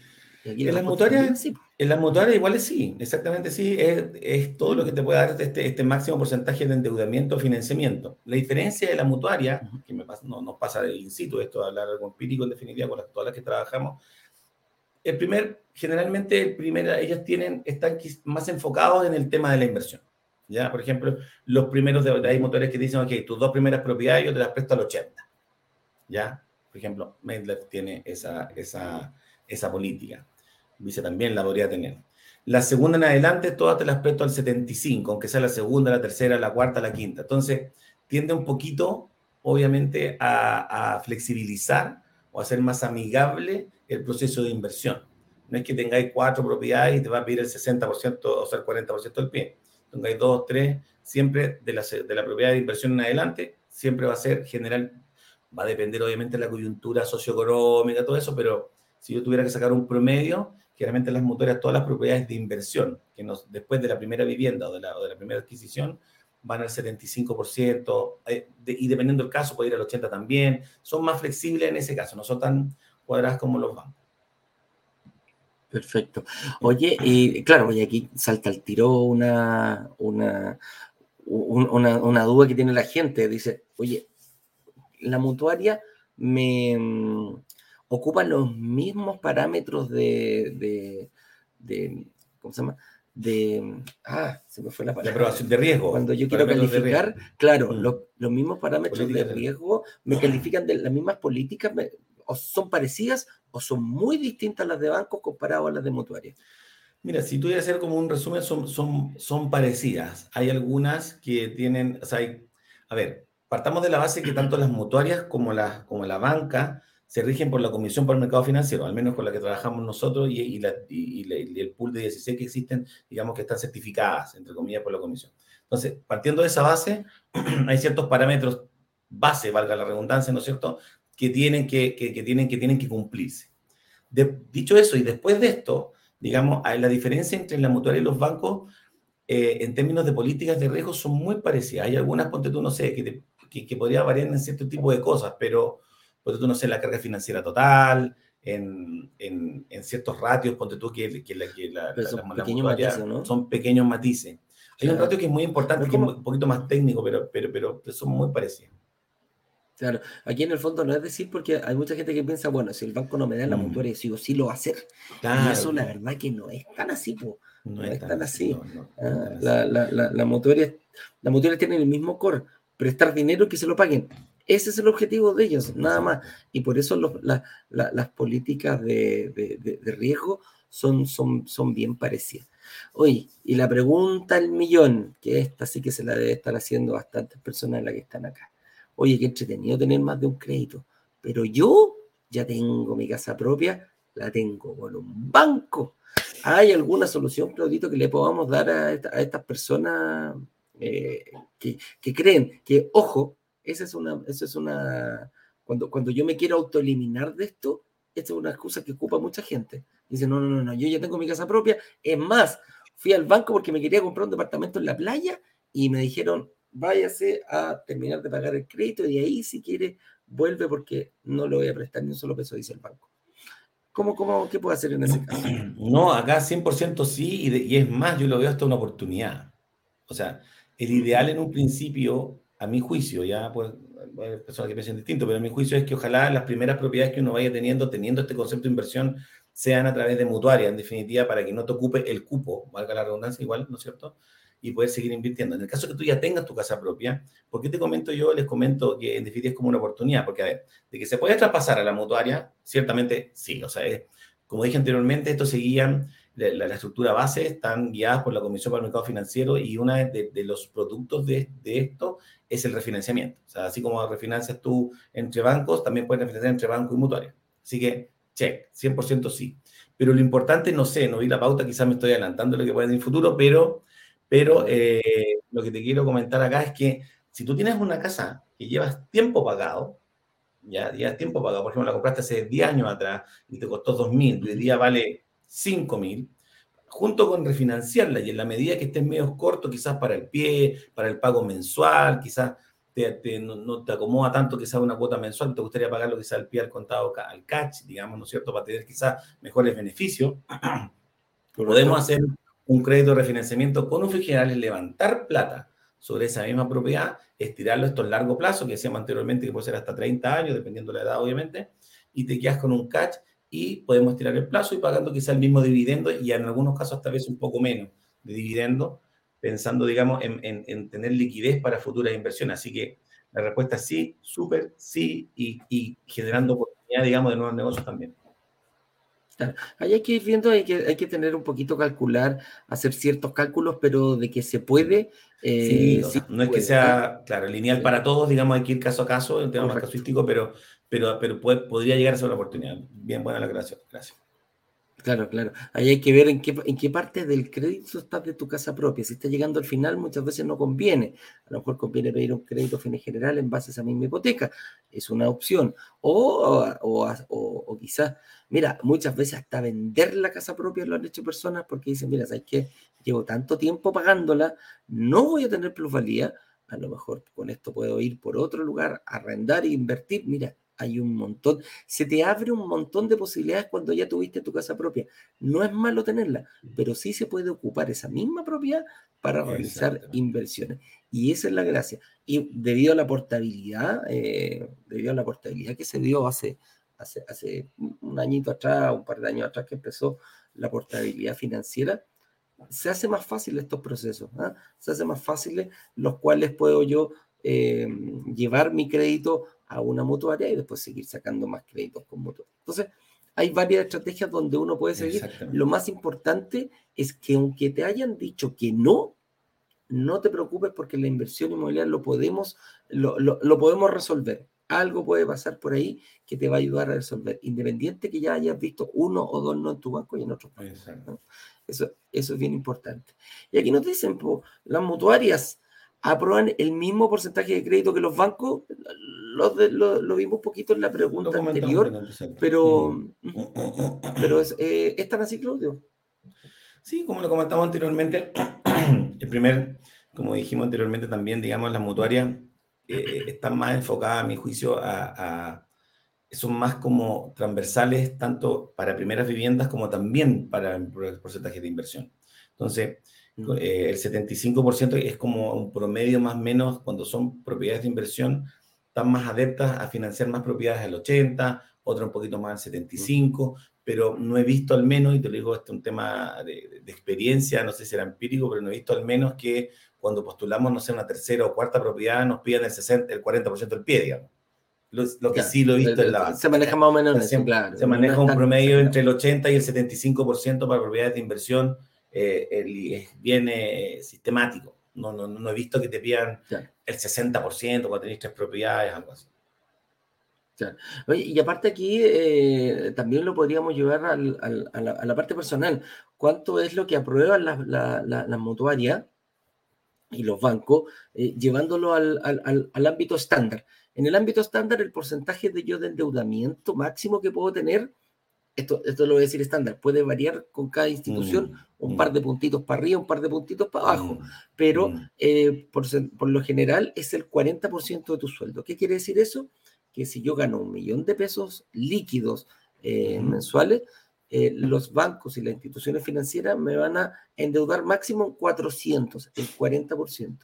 Speaker 3: en, las mutuarias, sí. en las mutuarias igual sí, exactamente sí, es, todo lo que te puede dar este, este máximo porcentaje de endeudamiento o financiamiento. La diferencia de la mutuaria, que me pasa, no nos pasa de in situ, esto de hablar algo empírico en definitiva con las, todas las que trabajamos, el primer, generalmente el primer, ellos tienen, están más enfocados en el tema de la inversión. ¿Ya? Por ejemplo, los primeros, de, hay motores que dicen, ok, tus dos primeras propiedades yo te las presto al 80, ¿ya? Por ejemplo, Medler tiene esa, esa, esa política. Dice también la podría tener. La segunda en adelante, todas te las presto al 75, aunque sea la segunda, la tercera, la cuarta, la quinta. Entonces, tiende un poquito, obviamente, a, a flexibilizar o a más amigable el proceso de inversión. No es que tengáis cuatro propiedades y te va a pedir el 60% o sea, el 40% del pie hay dos, tres, siempre de la, de la propiedad de inversión en adelante, siempre va a ser general, va a depender obviamente de la coyuntura socioeconómica, todo eso, pero si yo tuviera que sacar un promedio, generalmente las mutuarias, todas las propiedades de inversión, que después de la primera vivienda o de la, de la primera adquisición, van al 75%, eh, y dependiendo del caso, puede ir al 80% también, son más flexibles en ese caso, no son tan cuadradas como los bancos.
Speaker 1: Perfecto. Oye, y claro, y aquí salta el tiro una, una, una, duda que tiene la gente. Dice, oye, la mutuaria me mm, ocupa los mismos parámetros de, de, ¿cómo se llama? De, ah, se me fue la palabra.
Speaker 3: De aprobación de riesgo.
Speaker 1: Cuando yo quiero calificar, claro, mm. los, mismos parámetros de riesgo me califican de las mismas políticas, o son parecidas o son muy distintas las de bancos comparado a las de mutuarias?
Speaker 3: Mira, si tuviera que hacer como un resumen, son, son, son parecidas. Hay algunas que tienen, o sea, a ver, partamos de la base que tanto las mutuarias como la, como la banca se rigen por la Comisión para el Mercado Financiero, al menos con la que trabajamos nosotros y, y, y, el pool de 16 que existen, digamos que están certificadas, entre comillas, por la Comisión. Entonces, partiendo de esa base, hay ciertos parámetros base, valga la redundancia, ¿no es cierto?, que tienen que, que, tienen, que, tienen que cumplirse. dicho eso, y después de esto, digamos, la diferencia entre la mutual y los bancos eh, en términos de políticas de riesgo son muy parecidas. Hay algunas, ponte tú, no sé, que, que, podría variar en cierto tipo de cosas, pero ponte tú, no sé, la carga financiera total, en, en, en ciertos ratios, ponte tú que, que la, que la,
Speaker 1: son, pequeños matices, ¿no?
Speaker 3: son pequeños matices. Hay un ratio que es muy importante, que es un poquito más técnico, pero, pero, pero son muy parecidos.
Speaker 1: Claro, aquí en el fondo no es decir porque hay mucha gente que piensa, bueno, si el banco no me da la mm. mutuaria, sigo, sí lo va a hacer. y eso la verdad que no es tan así, po. No, es tan así. Ah, la, la, la, la, mutuaria, la mutuaria tiene el mismo core, prestar dinero que se lo paguen. Ese es el objetivo de ellos, nada más. Y por eso las políticas de, de, de, riesgo son, son, son bien parecidas. Oye, y la pregunta al millón, que esta sí que se la debe estar haciendo bastantes personas las que están acá. Oye, qué entretenido tener más de un crédito, pero yo ya tengo mi casa propia, la tengo con un banco. ¿Hay alguna solución, Claudito, que le podamos dar a, estas personas eh, que, creen que, ojo, esa es una, esa es una, cuando, cuando yo me quiero autoeliminar de esto, esta es una excusa que ocupa mucha gente. Dice, no, no, no, no, yo ya tengo mi casa propia. Es más, fui al banco porque me quería comprar un departamento en la playa y me dijeron, váyase a terminar de pagar el crédito y de ahí si quiere vuelve porque no le voy a prestar ni un solo peso, dice el banco. ¿Cómo, cómo, ¿Qué puedo hacer en ese caso?
Speaker 3: No, acá 100% sí, y, y, es más, yo lo veo hasta una oportunidad. O sea, el ideal en un principio, a mi juicio, ya pues, hay personas que piensan distinto, pero a mi juicio es que ojalá las primeras propiedades que uno vaya teniendo, teniendo este concepto de inversión, sean a través de mutuaria, en definitiva, para que no te ocupe el cupo, valga la redundancia igual, ¿no es cierto? Y poder seguir invirtiendo. En el caso que tú ya tengas tu casa propia, ¿por qué te comento yo? Les comento que en definitiva es como una oportunidad, porque a ver, de que se puede traspasar a la mutuaria, ciertamente sí, o sea, como dije anteriormente, esto seguía, la, la, estructura base están guiadas por la Comisión para el Mercado Financiero y uno de, de, los productos de, de, esto es el refinanciamiento. O sea, así como refinancias tú entre bancos, también puedes refinanciar entre banco y mutuaria. Así que, check, 100% sí. Pero lo importante, no sé, no vi la pauta, quizás me estoy adelantando lo que puede en el futuro, pero pero eh, lo que te quiero comentar acá es que si tú tienes una casa que llevas tiempo pagado, ya llevas tiempo pagado, por ejemplo, la compraste hace 10 años atrás y te costó 2.000, hoy día vale 5.000, junto con refinanciarla y en la medida que estés medio corto, quizás para el pie, para el pago mensual, quizás te, no, te acomoda tanto quizás una cuota mensual, te gustaría pagarlo quizás al pie al contado, al catch, digamos, ¿no es cierto?, para tener quizás mejores beneficios. Podemos hacer un crédito de refinanciamiento con un general es levantar plata sobre esa misma propiedad, estirarlo esto en largo plazo, que decíamos anteriormente que puede ser hasta 30 años, dependiendo de la edad, obviamente, y te quedas con un catch y podemos estirar el plazo y pagando quizá el mismo dividendo y en algunos casos tal vez un poco menos de dividendo, pensando, digamos, en, en, tener liquidez para futuras inversiones. Así que la respuesta es sí, súper sí, y, y generando oportunidad, digamos, de nuevos negocios también.
Speaker 1: Ahí hay que ir viendo, hay que, hay que tener un poquito calcular, hacer ciertos cálculos, pero de que se puede.
Speaker 3: sí, eh, no es que sea, claro, lineal para todos, digamos, hay que ir caso a caso, en tema más casuístico, pero, pero, pero podría llegar a ser una oportunidad. Bien buena la creación. Gracias.
Speaker 1: Claro, claro. Ahí hay que ver en qué, en qué parte del crédito estás de tu casa propia. Si está llegando al final, muchas veces no conviene. A lo mejor conviene pedir un crédito fin general en base a esa misma hipoteca. Es una opción. O, o, o, quizás, mira, muchas veces hasta vender la casa propia lo han hecho personas porque dicen, mira, ¿sabes qué? Llevo tanto tiempo pagándola, no voy a tener plusvalía. A lo mejor con esto puedo ir por otro lugar, arrendar e invertir. Mira, hay un montón, se te abre un montón de posibilidades cuando ya tuviste tu casa propia. No es malo tenerla, pero sí se puede ocupar esa misma propiedad para realizar inversiones. Y esa es la gracia. Y debido a la portabilidad, eh, debido a la portabilidad que se dio hace, hace, hace un añito atrás, un par de años atrás que empezó la portabilidad financiera, se hace más fácil estos procesos, ¿ah? se hace más fácil los cuales puedo yo eh, llevar mi crédito a una mutuaria y después seguir sacando más créditos con mutuarias. Entonces, hay varias estrategias donde uno puede seguir. Lo más importante es que aunque te hayan dicho que no, no te preocupes porque la inversión inmobiliaria lo podemos, lo, lo, podemos resolver. Algo puede pasar por ahí que te va a ayudar a resolver, independiente que ya hayas visto uno o dos no en tu banco y en otro. Eso, eso es bien importante. Y aquí nos dicen, las mutuarias aprueban el mismo porcentaje de crédito que los bancos. Lo, lo, vimos un poquito en la pregunta anterior, pero, mm. pero es, eh, ¿es tan así, Claudio?
Speaker 3: Sí, como lo comentamos anteriormente, el primer, como dijimos anteriormente también, digamos, las mutuarias eh, están más enfocadas, a mi juicio, a, son más como transversales tanto para primeras viviendas como también para el porcentaje de inversión. Entonces, eh, el 75% es como un promedio más o menos cuando son propiedades de inversión, están más adeptas a financiar más propiedades al 80, otra un poquito más al 75, pero no he visto al menos, y te lo digo, este es un tema de, experiencia, no sé si era empírico, pero no he visto al menos que cuando postulamos, no sé, una tercera o cuarta propiedad, nos pidan el, 60, el 40% del pie, digamos. Lo, que sí lo he visto en la
Speaker 1: Se maneja más o menos
Speaker 3: en claro. Se maneja un promedio entre el 80 y el 75% para propiedades de inversión eh, viene sistemático. No, no, no, he visto que te pidan el 60% cuando tenéis tres propiedades, algo así.
Speaker 1: y aparte aquí eh, también lo podríamos llevar al, al, a, la, parte personal. ¿Cuánto es lo que aprueban las la, la, mutuarias y los bancos eh, llevándolo al, al, ámbito estándar? En el ámbito estándar, el porcentaje de yo de endeudamiento máximo que puedo tener esto, esto lo voy a decir estándar, puede variar con cada institución, mm, un par mm. de puntitos para arriba, un par de puntitos para abajo, mm, pero eh, por, por, lo general es el 40% de tu sueldo. ¿Qué quiere decir eso? Que si yo gano un millón de pesos líquidos eh, mensuales, eh, los bancos y las instituciones financieras me van a endeudar máximo 400, el 40%.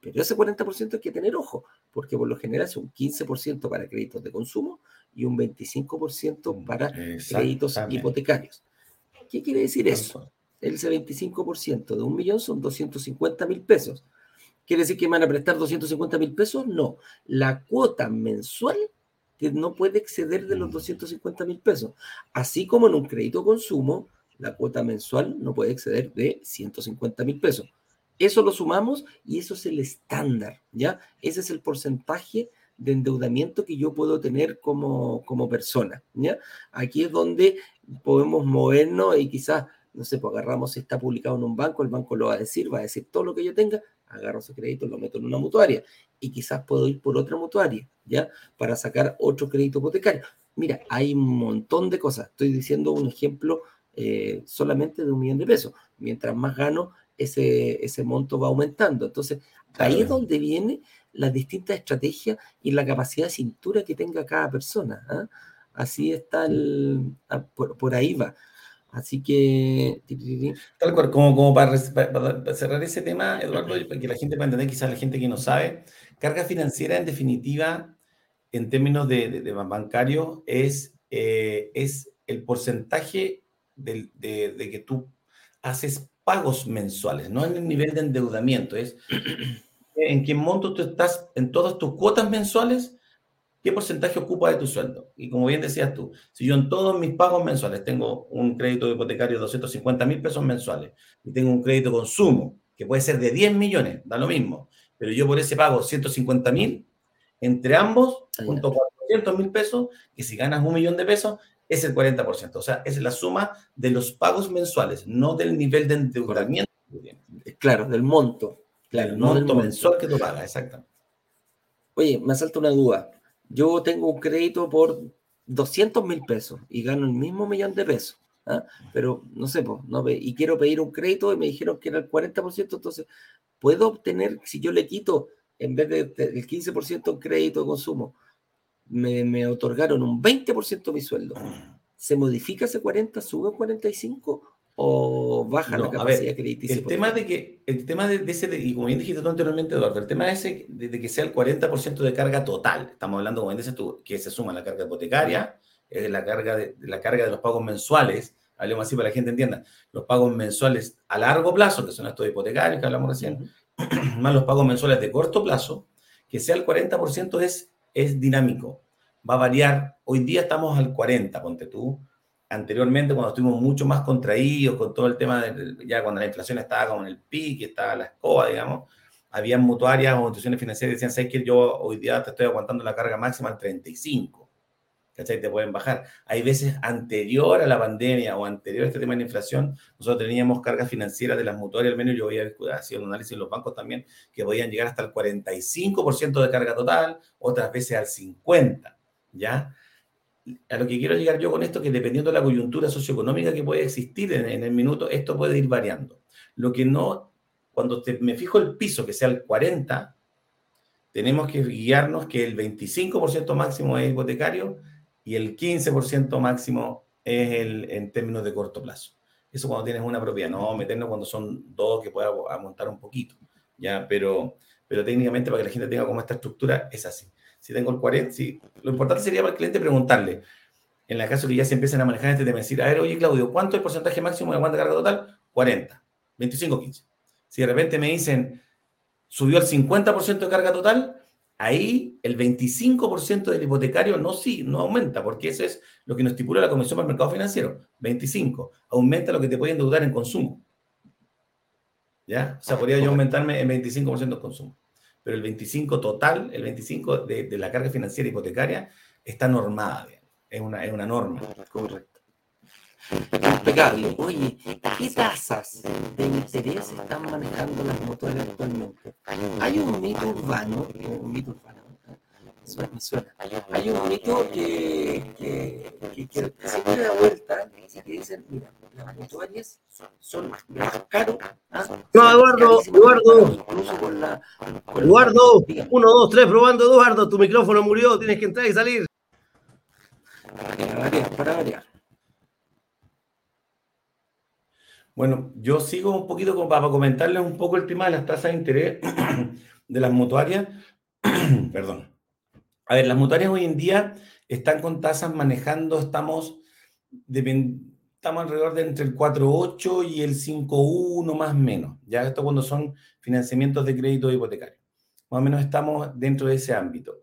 Speaker 1: Pero ese 40% hay que tener ojo, porque por lo general es un 15% para créditos de consumo y un 25% mm, para créditos hipotecarios. ¿Qué quiere decir eso? Ese 25% de un millón son 250 mil pesos. ¿Quiere decir que me van a prestar 250 mil pesos? No. La cuota mensual que no puede exceder de los 250 mm. mil pesos. Así como en un crédito consumo, la cuota mensual no puede exceder de 150 mil pesos. Eso lo sumamos y eso es el estándar, ¿ya? Ese es el porcentaje de endeudamiento que yo puedo tener como, como persona. ¿ya? Aquí es donde podemos movernos y quizás, no sé, pues agarramos si está publicado en un banco, el banco lo va a decir, va a decir todo lo que yo tenga, agarro ese crédito, lo meto en una mutuaria y quizás puedo ir por otra mutuaria, ¿ya? Para sacar otro crédito hipotecario. Mira, hay un montón de cosas. Estoy diciendo un ejemplo eh, solamente de un millón de pesos. Mientras más gano, ese, ese monto va aumentando. Entonces, ahí es donde viene las distintas estrategias y la capacidad de cintura que tenga cada persona. ¿ah? Así está el, ah, por, ahí va. Así que...
Speaker 3: Tal cual, como, como para, cerrar ese tema, Eduardo, para que la gente pueda entender, quizás la gente que no sabe, carga financiera en definitiva, en términos de, de, bancario, es, eh, es el porcentaje de, de, que tú haces pagos mensuales, no en el nivel de endeudamiento, es en qué monto tú estás en todas tus cuotas mensuales, qué porcentaje ocupa de tu sueldo. Y como bien decías tú, si yo en todos mis pagos mensuales tengo un crédito hipotecario de 250 mil pesos mensuales y tengo un crédito consumo que puede ser de 10 millones, da lo mismo, pero yo por ese pago 150 mil, entre ambos, junto a 400 mil pesos, que si ganas un millón de pesos, es el 40%. O sea, es la suma de los pagos mensuales, no del nivel de endeudamiento.
Speaker 1: Claro, del monto.
Speaker 3: Claro, no el mensual que tú pagas, exacto.
Speaker 1: Oye, me salta una duda. Yo tengo un crédito por 200 mil pesos y gano el mismo millón de pesos. ¿ah? Pero no sé, pues, no, y quiero pedir un crédito y me dijeron que era el 40%, entonces, ¿puedo obtener, si yo le quito, en vez del 15% en crédito de consumo, me, me otorgaron un 20% de mi sueldo? ¿Se modifica ese 40, sube a 45 o baja la capacidad crediticia.
Speaker 3: El tema de que, el tema de, ese, y como bien dijiste tú anteriormente, Eduardo, el tema ese de, que sea el 40% de carga total, estamos hablando, como bien dices tú, que se suma la carga hipotecaria, la carga de, la carga de los pagos mensuales, hablemos así para que la gente entienda, los pagos mensuales a largo plazo, que son estos hipotecarios que hablamos recién, más los pagos mensuales de corto plazo, que sea el 40% es, es dinámico, va a variar, hoy día estamos al 40, ponte tú, anteriormente, cuando estuvimos mucho más contraídos con todo el tema, de, ya cuando la inflación estaba como en el pique, estaba la escoba, digamos, había mutuarias o instituciones financieras que decían, ¿sabes que yo hoy día te estoy aguantando la carga máxima al 35? ¿cachai? Te pueden bajar. Hay veces anterior a la pandemia o anterior a este tema de la inflación, nosotros teníamos cargas financieras de las mutuarias, al menos yo había haciendo un análisis en los bancos también, que podían llegar hasta el 45% de carga total, otras veces al 50%, ¿ya? A lo que quiero llegar yo con esto, que dependiendo de la coyuntura socioeconómica que puede existir en, el minuto, esto puede ir variando. Lo que no, cuando me fijo el piso, que sea el 40%, tenemos que guiarnos que el 25% máximo es hipotecario y el 15% máximo es el, en términos de corto plazo. Eso cuando tienes una propiedad, no meternos cuando son dos que pueda montar un poquito, ¿ya? Pero, pero técnicamente para que la gente tenga como esta estructura es así. Si tengo el 40, si, lo importante sería para el cliente preguntarle, en el caso que ya se empiezan a manejar este tema, decir, a ver, oye Claudio, ¿cuánto es el porcentaje máximo de aguanta carga total? 40, 25, 15. Si de repente me dicen, subió el 50% de carga total, ahí el 25% del hipotecario no, sí, no aumenta, porque eso es lo que nos estipula la Comisión para el Mercado Financiero. 25. Aumenta lo que te puede endeudar en consumo. ¿Ya? O sea, podría yo aumentarme en 25% de consumo. Pero el 25 total, el 25 de, la carga financiera hipotecaria, está normada. Es una, es una norma.
Speaker 1: Correcto. Impecable. Oye, ¿qué tasas de interés están manejando las mutuales actualmente? Hay un mito urbano, un mito urbano, suena, suena. Hay un mito que, que, que, da vuelta y que dicen, mira, las mutuarias son más caros. ¿ah?
Speaker 5: No, Eduardo, Eduardo. Incluso con la, Eduardo, uno, dos, tres, probando, Eduardo, tu micrófono murió, tienes que entrar y salir.
Speaker 1: Para variar, para variar.
Speaker 3: Bueno, yo sigo un poquito como para comentarles un poco el tema de las tasas de interés de las mutuarias. Perdón. A ver, las mutuarias hoy en día están con tasas manejando, estamos, estamos alrededor de entre el 4.8 y el 5.1 más o menos. Ya esto cuando son financiamientos de crédito hipotecario. Más o menos estamos dentro de ese ámbito.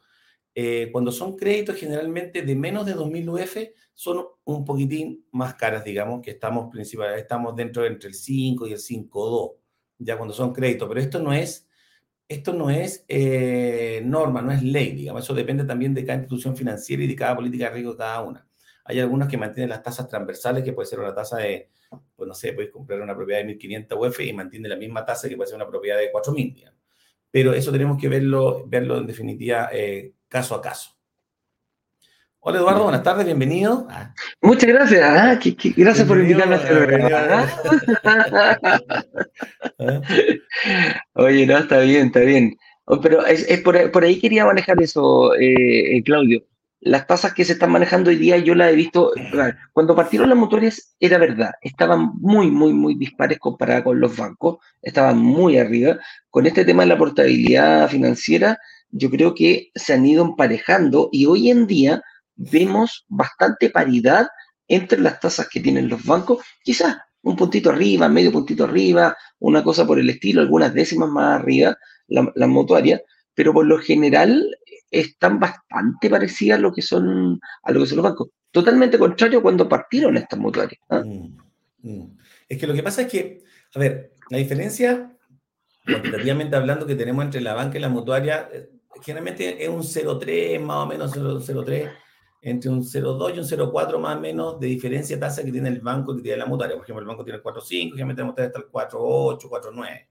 Speaker 3: Eh, cuando son créditos generalmente de menos de 2.000 UF, son un poquitín más caras, digamos, que estamos, estamos dentro entre el 5 y el 5.2, ya cuando son créditos, pero esto no es, esto no es eh, norma, no es ley, digamos, eso depende también de cada institución financiera y de cada política de riesgo de cada una. Hay algunas que mantienen las tasas transversales, que puede ser una tasa de, pues no sé, puedes comprar una propiedad de 1.500 UF y mantiene la misma tasa que puede ser una propiedad de 4.000, digamos. Pero eso tenemos que verlo, verlo en definitiva eh, caso a caso. Hola Eduardo, buenas tardes, bienvenido.
Speaker 6: Ah. Muchas gracias, ¿ah? gracias por invitarme a este programa. ¿Ah? Oye, no, está bien, está bien. Oh, pero es, por, ahí quería manejar eso, eh, eh, Claudio. Las tasas que se están manejando hoy día yo las he visto, cuando partieron las motores era verdad, estaban muy, muy, muy dispares comparadas con los bancos, estaban muy arriba. Con este tema de la portabilidad financiera, yo creo que se han ido emparejando y hoy en día vemos bastante paridad entre las tasas que tienen los bancos, quizás un puntito arriba, medio puntito arriba, una cosa por el estilo, algunas décimas más arriba, las la mutuarias, pero por lo general están bastante parecidas a lo que son, a lo que son los bancos. Totalmente contrario cuando partieron estas mutuarias. ¿ah? Mm,
Speaker 3: mm. Es que lo que pasa es que, a ver, la diferencia, cuantitativamente hablando, que tenemos entre la banca y la mutuaria, eh, generalmente es un 0,3, más o menos 0,03 entre un 0,2 y un 0,4 más o menos de diferencia de tasa que tiene el banco que tiene la mutuaria. Por ejemplo, el banco tiene el 4,5, generalmente la mutuaria está el 4,8, 4,9.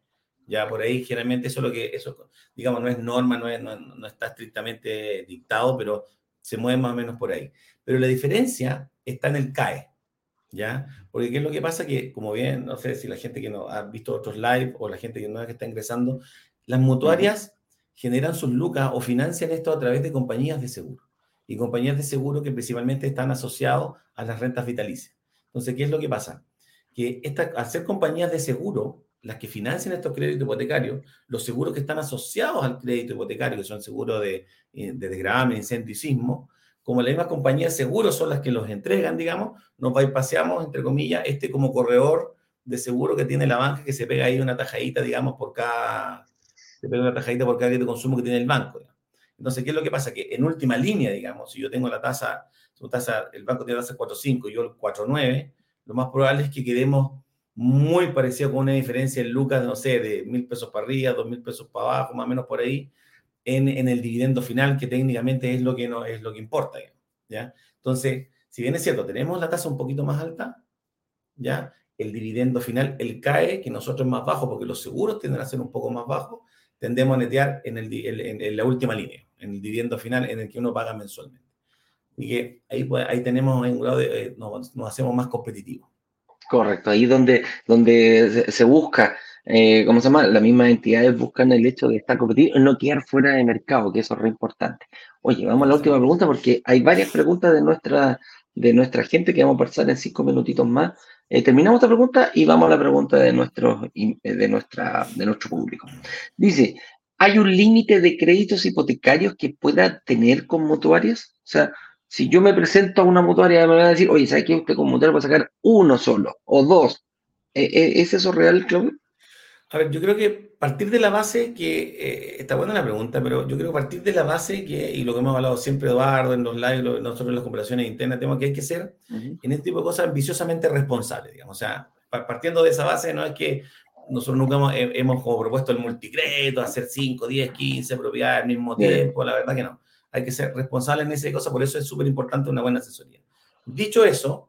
Speaker 3: Ya por ahí, generalmente eso es lo que, eso, digamos, no es norma, no, es, no, está estrictamente dictado, pero se mueve más o menos por ahí. Pero la diferencia está en el CAE, ¿ya? Porque ¿qué es lo que pasa? Que, como bien, no sé si la gente que no ha visto otros live o la gente que no es que está ingresando, las mutuarias generan sus lucas o financian esto a través de compañías de seguro y compañías de seguro que principalmente están asociados a las rentas vitalicias. Entonces, ¿qué es lo que pasa? Que esta, al ser compañías de seguro, las que financian estos créditos hipotecarios, los seguros que están asociados al crédito hipotecario, que son seguros de, eh, de incendio y sismo, como las mismas compañías de seguros son las que los entregan, digamos, nos paseamos, entre comillas, este como corredor de seguro que tiene la banca, que se pega ahí una tajadita, digamos, por cada, se pega una tajadita por cada crédito de consumo que tiene el banco. Entonces, ¿qué es lo que pasa? Que en última línea, digamos, si yo tengo la tasa, su tasa, el banco tiene la tasa 4.5 y yo el 4.9, lo más probable es que quedemos muy parecido con una diferencia en lucas, no sé, de mil pesos para arriba, dos mil pesos para abajo, más o menos por ahí, en, en, el dividendo final, que técnicamente es lo que, no, es lo que importa. ¿ya? Entonces, si bien es cierto, tenemos la tasa un poquito más alta, ¿ya? El dividendo final, el CAE, que nosotros es más bajo porque los seguros tienden a ser un poco más bajos, tendemos a netear en, el, en, la última línea, en el dividendo final en el que uno paga mensualmente. Y que ahí, pues, ahí tenemos un grado de, eh, nos, hacemos más competitivos.
Speaker 1: Correcto, ahí donde, donde se busca eh, ¿cómo se llama? Las mismas entidades buscan el hecho de estar competitivos, no quedar fuera de mercado, que eso es re importante. Oye, vamos a la última pregunta porque hay varias preguntas de nuestra, de nuestra gente que vamos a pasar en cinco minutitos más. Eh, terminamos esta pregunta y vamos a la pregunta de, nuestro, eh, de, nuestra, de nuestro público. Dice, ¿hay un límite de créditos hipotecarios que pueda tener con mutuarias? O sea, si yo me presento a una mutuaria, me van a decir, oye, ¿sabe que usted con mutuaria puede sacar uno solo o dos? ¿Es eso real, Claudio?
Speaker 3: A ver, yo creo que partir de la base que, eh, está buena la pregunta, pero yo creo partir de la base que, y lo que hemos hablado siempre Eduardo en los lives, nosotros en las comparaciones internas, tenemos que hay que ser en este tipo de cosas ambiciosamente responsables, digamos. O sea, partiendo de esa base, no es que nosotros nunca hemos, hemos como propuesto el multicrédito, hacer 5, 10, 15 propiedades al mismo tiempo, la verdad que no. Hay que ser responsable en esa cosa, por eso es súper importante una buena asesoría. Dicho eso,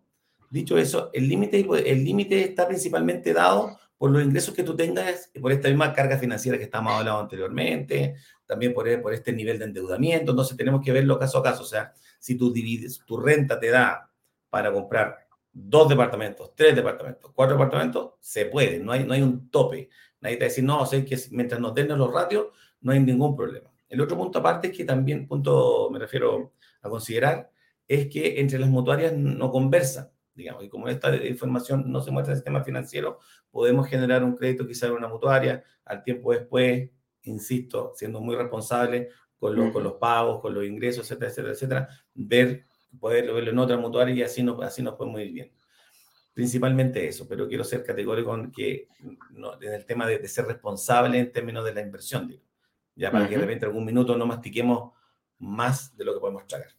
Speaker 3: dicho eso, el límite el límite está principalmente dado por los ingresos que tú tengas, por esta misma carga financiera que estamos hablando anteriormente, también por, por este nivel de endeudamiento. Entonces tenemos que verlo caso a caso. O sea, si tú divides, tu renta te da para comprar dos departamentos, tres departamentos, cuatro departamentos, se puede, no hay, no hay un tope. Nadie te va a decir, no, o sea, que mientras nos den los ratios, no hay ningún problema. El otro punto aparte es que también, punto me refiero a considerar, es que entre las mutuarias no conversan digamos, y como esta información no se muestra en el sistema financiero, podemos generar un crédito quizá en una mutuaria, al tiempo después, insisto, siendo muy responsable con, los, con los pagos, con los ingresos, etcétera, etcétera, etcétera, ver, poder verlo en otra mutuaria y así, no, así nos podemos ir bien. Principalmente eso, pero quiero ser categórico en, que, en el tema de, ser responsable en términos de la inversión, digo, ya para que de repente algún minuto no mastiquemos más de lo que podemos tragar.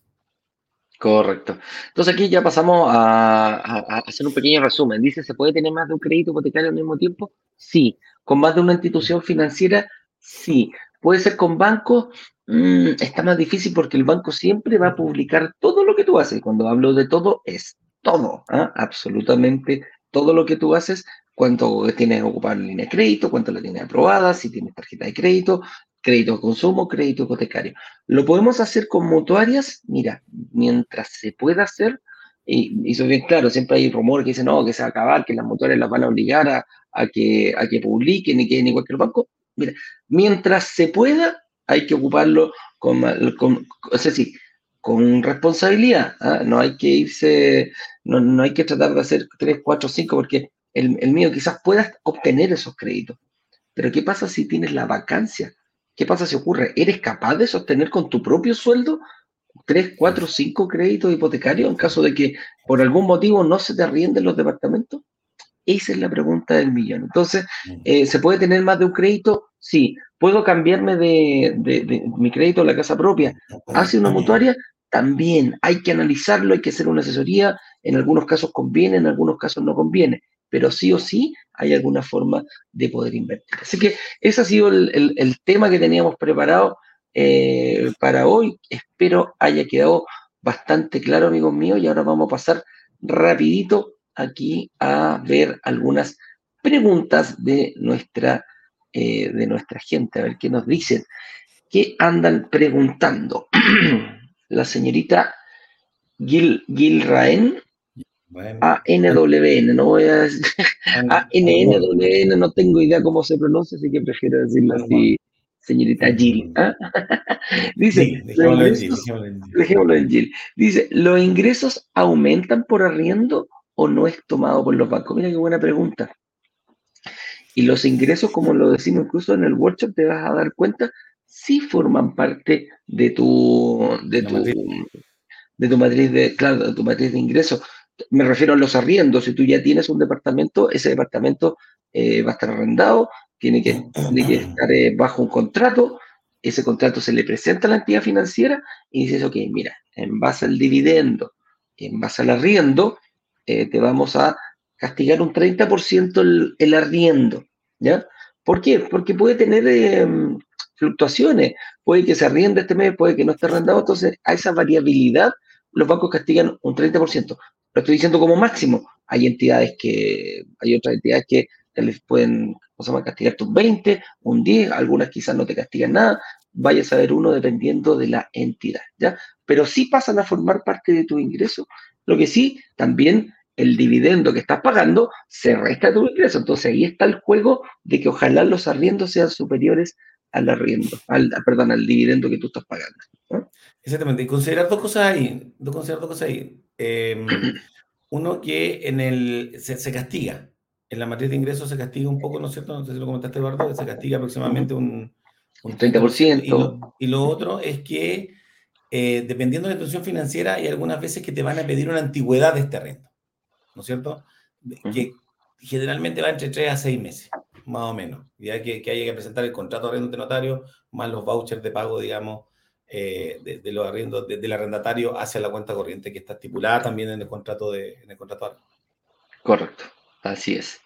Speaker 1: Correcto. Entonces aquí ya pasamos a, hacer un pequeño resumen. Dice, ¿se puede tener más de un crédito hipotecario al mismo tiempo? Sí. ¿Con más de una institución financiera? Sí. ¿Puede ser con bancos? Mm, está más difícil porque el banco siempre va a publicar todo lo que tú haces. Cuando hablo de todo, es todo, ¿ah? absolutamente todo lo que tú haces, cuánto tienes ocupado en línea de crédito, cuánto la tienes aprobada, si tienes tarjeta de crédito, crédito de consumo, crédito hipotecario. ¿Lo podemos hacer con mutuarias? Mira, mientras se pueda hacer, y, eso bien claro, siempre hay rumores que dicen, no, que se va a acabar, que las mutuarias las van a obligar a, que, a que publiquen y que igual que el banco. Mira, mientras se pueda, hay que ocuparlo con, con con responsabilidad. ¿ah? No hay que irse, no, hay que tratar de hacer 3, 4, 5, porque el, el mío quizás puedas obtener esos créditos. Pero ¿qué pasa si tienes la vacancia? ¿Qué pasa si ocurre? ¿Eres capaz de sostener con tu propio sueldo 3, 4, 5 créditos hipotecarios en caso de que por algún motivo no se te arrienden los departamentos? Esa es la pregunta del millón. Entonces, eh, ¿se puede tener más de un crédito? Sí. ¿Puedo cambiarme de, mi crédito a la casa propia hacia una mutuaria? También hay que analizarlo, hay que hacer una asesoría. En algunos casos conviene, en algunos casos no conviene pero sí o sí hay alguna forma de poder invertir. Así que ese ha sido el, tema que teníamos preparado eh, para hoy. Espero haya quedado bastante claro, amigos míos, y ahora vamos a pasar rapidito aquí a ver algunas preguntas de nuestra, eh, de nuestra gente, a ver qué nos dicen. ¿Qué andan preguntando? La señorita Gil, Gilraen ANWN, no voy a decir ANNWN, no tengo idea cómo se pronuncia, así que prefiero decirlo así, señorita Jill. ¿ah? Dice, dejémoslo en Jill. Dice, ¿los ingresos aumentan por arriendo o no es tomado por los bancos? Mira qué buena pregunta. Y los ingresos, como lo decimos incluso en el workshop, te vas a dar cuenta, sí forman parte de tu, de tu, de tu matriz de, claro, de tu matriz de ingresos me refiero a los arriendos. Si tú ya tienes un departamento, ese departamento eh, va a estar arrendado, tiene que, estar eh, bajo un contrato, ese contrato se le presenta a la entidad financiera y dices, ok, mira, en base al dividendo, en base al arriendo, eh, te vamos a castigar un 30% el, el, arriendo, ¿ya? ¿Por qué? Porque puede tener em, fluctuaciones, puede que se arriende este mes, puede que no esté arrendado, entonces a esa variabilidad los bancos castigan un 30%. Lo estoy diciendo como máximo. Hay entidades que, hay otras entidades que les pueden, o sea, castigar un 20, un 10, algunas quizás no te castigan nada, vaya a saber uno dependiendo de la entidad, ¿ya? Pero sí pasan a formar parte de tu ingreso, lo que sí, también el dividendo que estás pagando se resta de tu ingreso. Entonces ahí está el juego de que ojalá los arriendos sean superiores al arriendo, al, perdón, al dividendo que tú estás pagando.
Speaker 3: Exactamente. Y considerar dos cosas ahí. Considerar dos cosas ahí. Em, uno que en el se, castiga. En la materia de ingresos se castiga un poco, ¿no es cierto? No sé si lo comentaste, Eduardo, se castiga aproximadamente un,
Speaker 1: un 30%.
Speaker 3: Y lo, y lo otro es que eh, dependiendo de la institución financiera, hay algunas veces que te van a pedir una antigüedad de este renta, ¿no es cierto? Que generalmente va entre 3 a 6 meses, más o menos. Ya que, que haya que presentar el contrato de arrendo de notario, más los vouchers de pago, digamos, eh, de, los arriendos del arrendatario hacia la cuenta corriente que está estipulada también en el contrato de, en el contrato
Speaker 1: Correcto, así es.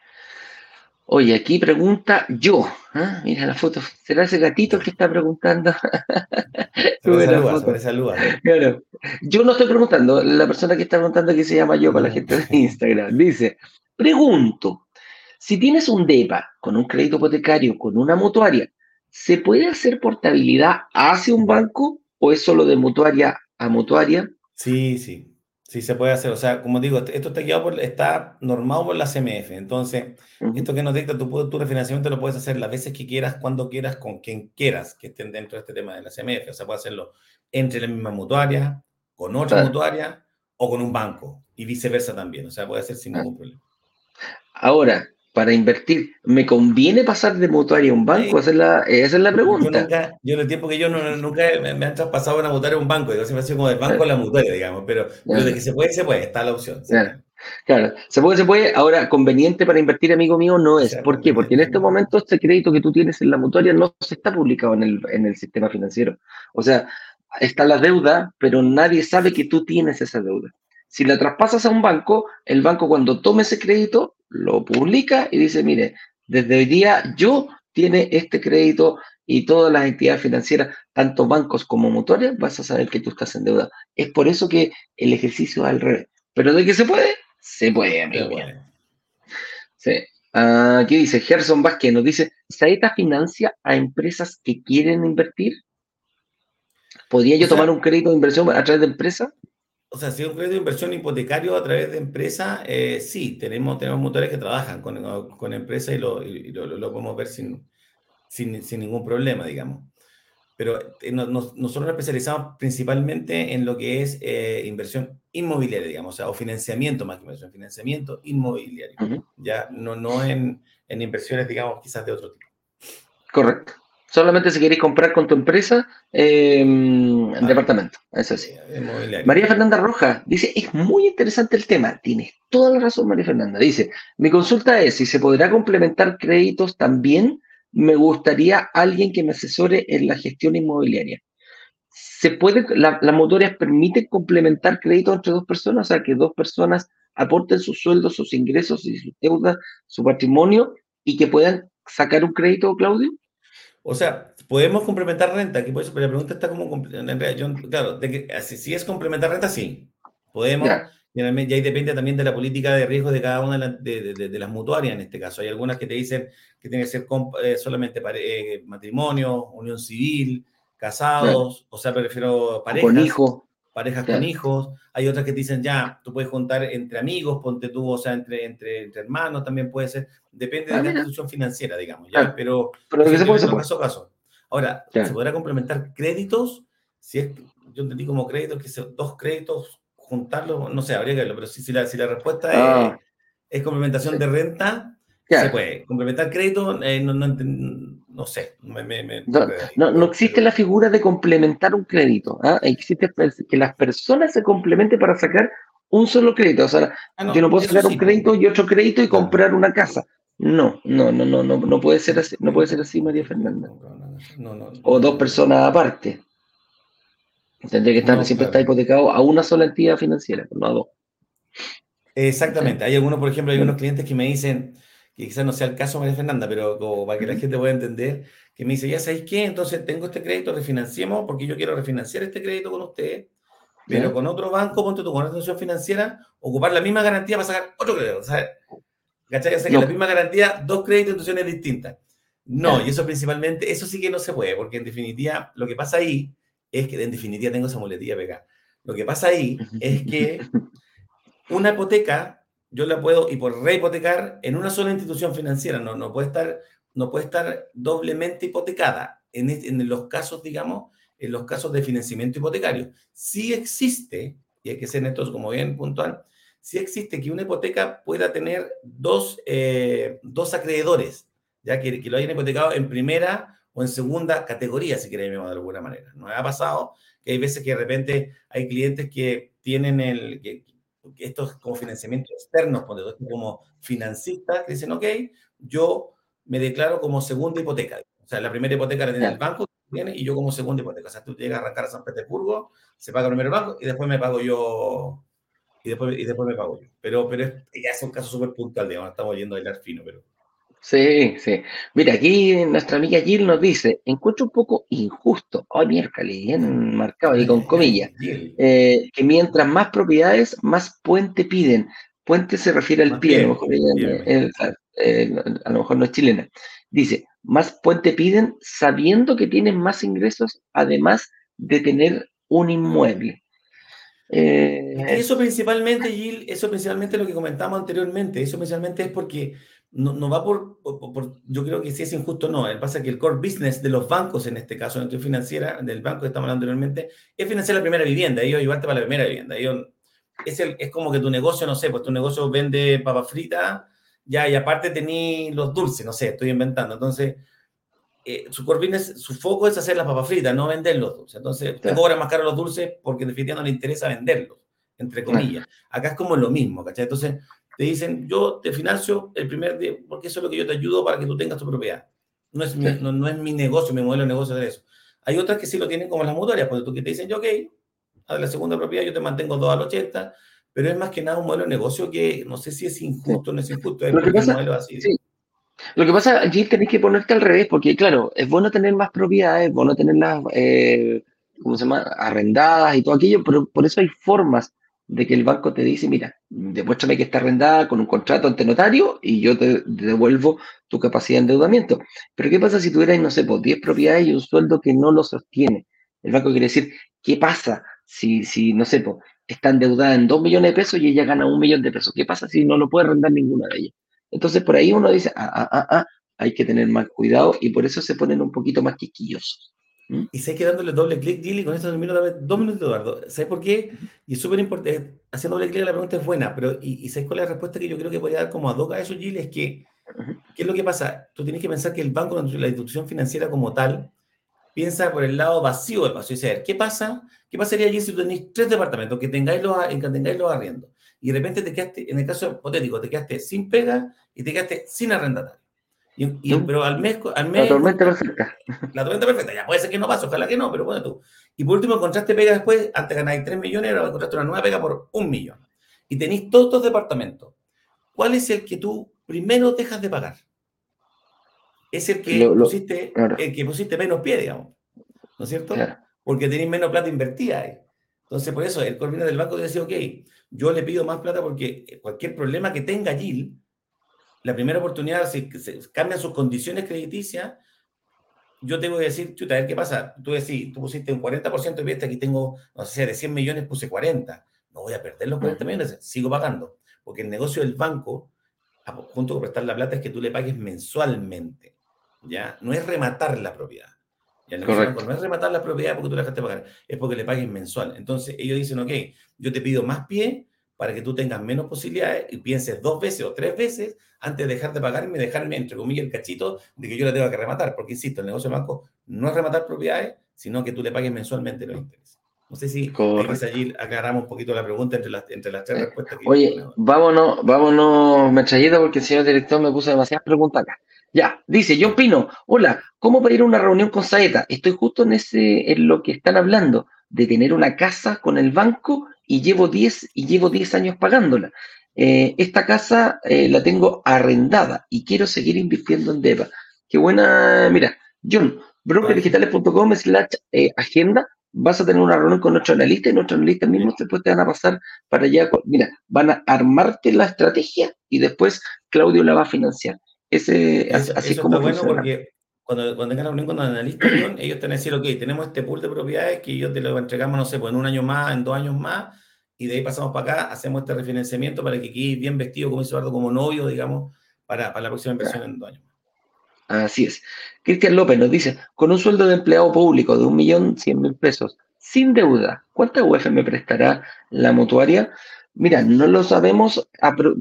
Speaker 1: Oye, aquí pregunta yo. ¿ah? Mira la foto. ¿Será ese gatito que está preguntando? Claro. Yo no estoy preguntando. La persona que está preguntando que se llama yo para la gente de Instagram. Dice, pregunto, si tienes un DEPA con un crédito hipotecario, con una mutuaria, ¿se puede hacer portabilidad hacia un banco o es solo de mutuaria a mutuaria?
Speaker 3: Sí, sí. Sí, se puede hacer. O sea, como digo, esto está guiado por, está normado por la CMF. Entonces, esto que nos dicta, tu, tu refinanciamiento lo puedes hacer las veces que quieras, cuando quieras, con quien quieras que estén dentro de este tema de la CMF. O sea, puede hacerlo entre la misma mutuaria, con otra mutuaria o con un banco y viceversa también. O sea, puede ser sin ningún problema.
Speaker 1: Ahora, para invertir, ¿me conviene pasar de mutuaria a un banco? Esa, es la, esa es la pregunta.
Speaker 3: Yo, nunca, yo en el tiempo que yo no, nunca me, han traspasado una mutuaria a un banco, yo siempre he sido como del banco a la mutuaria, digamos, pero, de que se puede, se puede, está la opción.
Speaker 1: Claro. se puede, se puede. Ahora, conveniente para invertir, amigo mío, no es. ¿Por qué? Porque en este momento este crédito que tú tienes en la mutuaria no se está publicado en el, en el sistema financiero. O sea, está la deuda, pero nadie sabe que tú tienes esa deuda. Si la traspasas a un banco, el banco cuando tome ese crédito lo publica y dice, mire, desde hoy día yo tiene este crédito y todas las entidades financieras, tanto bancos como motores, vas a saber que tú estás en deuda. Es por eso que el ejercicio es al revés. Pero de que se puede, se puede, amigo. Sí. Aquí dice Gerson Vázquez, nos dice, ¿Saeta financia a empresas que quieren invertir? ¿Podría yo tomar un crédito de inversión a través de empresas?
Speaker 3: O sea, si es un crédito de inversión hipotecario a través de empresa, eh, sí, tenemos, tenemos motores que trabajan con, con empresas y, lo, lo, podemos ver sin, sin, sin, ningún problema, digamos. Pero eh, nosotros nos especializamos principalmente en lo que es eh, inversión inmobiliaria, digamos, o, sea, o financiamiento más que inversión, financiamiento inmobiliario, ya no, no en, en inversiones, digamos, quizás de otro tipo.
Speaker 1: Correcto. Solamente si queréis comprar con tu empresa eh, departamento. Eso sí. María Fernanda Roja dice, es muy interesante el tema. Tienes toda la razón, María Fernanda. Dice, mi consulta es si se podrá complementar créditos también. Me gustaría alguien que me asesore en la gestión inmobiliaria. ¿Se puede, la, las motorias permiten complementar créditos entre dos personas? O sea, que dos personas aporten sus sueldos, sus ingresos y sus deudas, su patrimonio y que puedan sacar un crédito, Claudio?
Speaker 3: O sea, podemos complementar renta, aquí puede pero la pregunta está como, claro, de que, si es complementar renta, sí, podemos, y ahí depende también de la política de riesgo de cada una de, de, las mutuarias en este caso. Hay algunas que te dicen que tiene que ser eh, solamente eh, matrimonio, unión civil, casados, o sea, prefiero parejas.
Speaker 1: Con hijos
Speaker 3: parejas con hijos, hay otras que dicen ya, tú puedes juntar entre amigos, ponte tú, o sea, entre, entre, entre hermanos también puede ser, depende de ah, la institución financiera, digamos, ¿ya? Pero,
Speaker 1: pero que se puede
Speaker 3: caso a caso. Ahora, ¿se podrá complementar créditos? Si es, yo entendí como créditos, que son dos créditos, juntarlos, no sé, habría que verlo, pero si, si, la, si la respuesta es, ah. es, complementación de renta, se puede. Complementar crédito, eh, no, no, no, sé.
Speaker 1: no, no, existe la figura de complementar un crédito. ¿ah? Existe que las personas se complementen para sacar un solo crédito. O sea, ah, yo no puedo sacar un crédito y otro crédito y comprar una casa. No, no, no, no, no, no puede ser así, no puede ser así, María Fernanda. O dos personas aparte. Tendría que estar, siempre está hipotecado a una sola entidad financiera, no a dos.
Speaker 3: Exactamente. Hay algunos, por ejemplo, hay unos clientes que me dicen, que quizás no sea el caso María Fernanda, pero como para que la gente pueda entender, que me dice, ya sabéis qué, entonces tengo este crédito, refinanciemos, porque yo quiero refinanciar este crédito con usted, pero con otro banco, ponte tú, con otra institución financiera, ocupar la misma garantía para sacar otro crédito. O sea, ¿Cachai? O sea, que la misma garantía, dos créditos instituciones distintas. No, y eso principalmente, eso sí que no se puede, porque en definitiva, lo que pasa ahí es que, en definitiva, tengo esa muletilla pegada. Lo que pasa ahí es que una hipoteca, yo la puedo y por rehipotecar en una sola institución financiera, no, no, puede, estar, no puede estar doblemente hipotecada en, en los casos, digamos, en los casos de financiamiento hipotecario. Sí existe, y hay que ser netos como bien puntual, sí existe que una hipoteca pueda tener dos, eh, dos acreedores ya que, lo hayan hipotecado en primera o en segunda categoría, si queremos de alguna manera. ¿No ha pasado que hay veces que de repente hay clientes que tienen el, que, estos como financiamientos externos, como financistas, que dicen, ok, yo me declaro como segunda hipoteca. O sea, la primera hipoteca la tiene el banco tiene, y yo como segunda hipoteca. O sea, tú llegas a arrancar a San Petersburgo, se paga primero el banco y después me pago yo y después, y después me pago yo. Pero, pero ya es un caso súper puntual, digamos, estamos yendo a bailar fino, pero...
Speaker 1: Sí, sí. Mira, aquí nuestra amiga Jill nos dice, encuentro un poco injusto, ay, miércoles, bien marcado y con comillas, eh, que mientras más propiedades, más puente piden. Puente se refiere al pie, a lo, mejor a lo mejor no es chilena. Dice, más puente piden sabiendo que tienen más ingresos, además de tener un inmueble.
Speaker 3: Eh, eso principalmente, Jill, eso principalmente lo que comentamos anteriormente, eso principalmente es porque no, va por, yo creo que si es injusto no, el pasa que el core business de los bancos, en este caso, la entidad financiera, del banco que estamos hablando anteriormente, es financiar la primera vivienda, ellos ayudarte para la primera vivienda. es, el, es como que tu negocio, no sé, pues tu negocio vende papas fritas, ya, y aparte tení los dulces, no sé, estoy inventando. Entonces, eh, su core business, su foco es hacer las papas fritas, no vender los dulces. Entonces, te cobran más caro los dulces porque definitivamente no le interesa venderlos, entre comillas. Acá es como lo mismo, ¿cachai? Entonces, te dicen, yo te financio el primer día, porque eso es lo que yo te ayudo para que tú tengas tu propiedad. No es mi, no, es mi negocio, mi modelo de negocio de eso. Hay otras que sí lo tienen como las mutuarias, porque tú que te dicen, yo, ok, a la segunda propiedad yo te mantengo dos al 80, pero es más que nada un modelo de negocio que no sé si es injusto o no es injusto, es
Speaker 1: lo que pasa, así. Lo que pasa, allí tenés que ponerte al revés, porque claro, es bueno tener más propiedades, es bueno tenerlas, eh, ¿cómo se llama?, arrendadas y todo aquello, pero por eso hay formas de que el banco te dice, mira, demuéstrame que está arrendada con un contrato ante notario y yo te, devuelvo tu capacidad de endeudamiento. Pero ¿qué pasa si tuvieras, no sé, pues 10 propiedades y un sueldo que no lo sostiene? El banco quiere decir, ¿qué pasa si, si no sé, pues, está endeudada en 2 millones de pesos y ella gana un millón de pesos? ¿Qué pasa si no lo puede arrendar ninguna de ellas? Entonces por ahí uno dice, ah, ah, ah, ah, hay que tener más cuidado y por eso se ponen un poquito más quisquillosos.
Speaker 3: ¿Mm? Y sé que dándole doble clic, Gil, y con esto termino dos minutos, Eduardo. ¿Sabes por qué? Y es súper importante, haciendo doble clic la pregunta es buena, pero ¿y, y sabes cuál es la respuesta que yo creo que podría dar como ad hoc a eso, Gil? Es que, ¿qué es lo que pasa? Tú tienes que pensar que el banco, la institución financiera como tal, piensa por el lado vacío del vacío. Y ¿qué pasa? ¿Qué pasaría allí si tú tenéis tres departamentos que tengáis los, que tengáis los arriendos? Y de repente te quedaste, en el caso hipotético, te quedaste sin pega y te quedaste sin arrendatario. Y, pero al mes, al mes.
Speaker 1: La tormenta perfecta.
Speaker 3: La tormenta perfecta, ya puede ser que no pase, ojalá que no, pero bueno tú. Y por último, encontraste pega después, antes ganáis 3 millones, ahora encontraste una nueva pega por un millón. Y tenéis todos estos departamentos. ¿Cuál es el que tú primero dejas de pagar? Es el que, pusiste, el que pusiste menos pie, digamos. ¿No es cierto? Porque tenéis menos plata invertida ahí. Entonces, por eso, el coordinador del banco dice, ok, yo le pido más plata porque cualquier problema que tenga Gil, la primera oportunidad, si se cambian sus condiciones crediticias, yo tengo que decir, chuta, a ver qué pasa. Tú decís, tú pusiste un 40% de vista, aquí tengo, no sé, de 100 millones puse 40. No voy a perder los 40 millones, sigo pagando. Porque el negocio del banco, junto con prestar la plata, es que tú le pagues mensualmente. ¿ya? No es rematar la propiedad. Y el negocio banco no es rematar la propiedad porque tú la dejaste pagar, es porque le pagues mensual. Entonces ellos dicen, ok, yo te pido más pie para que tú tengas menos posibilidades y pienses dos veces o tres veces antes de dejar de pagarme y dejarme, entre comillas, el cachito de que yo la tengo que rematar. Porque, insisto, el negocio del banco no es rematar propiedades, sino que tú le pagues mensualmente los intereses. No sé si allí aclaramos un poquito la pregunta entre las, entre las tres eh, respuestas. Que
Speaker 1: Oye, vámonos, vámonos, Mechallito, porque el señor director me puso demasiadas preguntas acá. Ya, dice John Pino, hola, ¿cómo pedir una reunión con Saeta? Estoy justo en ese, en lo que están hablando, de tener una casa con el banco y llevo 10 y llevo 10 años pagándola. Eh, esta casa eh, la tengo arrendada y quiero seguir invirtiendo en DEVA. Qué buena, mira, John, brokerdigitales.com slash eh, agenda, vas a tener una reunión con nuestro analista y nuestros analistas mismos después te van a pasar para allá. Mira, van a armarte la estrategia y después Claudio la va a financiar. Ese, así es como
Speaker 3: bueno porque cuando, cuando tengan reunión con los analistas, ellos te van a decir, ok, tenemos este pool de propiedades que yo te lo entregamos, no sé, pues en un año más, en dos años más, y de ahí pasamos para acá, hacemos este refinanciamiento para que quede bien vestido, como dice Eduardo, como novio, digamos, para, para la próxima inversión en dos años más.
Speaker 1: Así es. Cristian López nos dice, con un sueldo de empleado público de un millón cien mil pesos, sin deuda, ¿cuánta UF me prestará la mutuaria? Mira, no lo sabemos,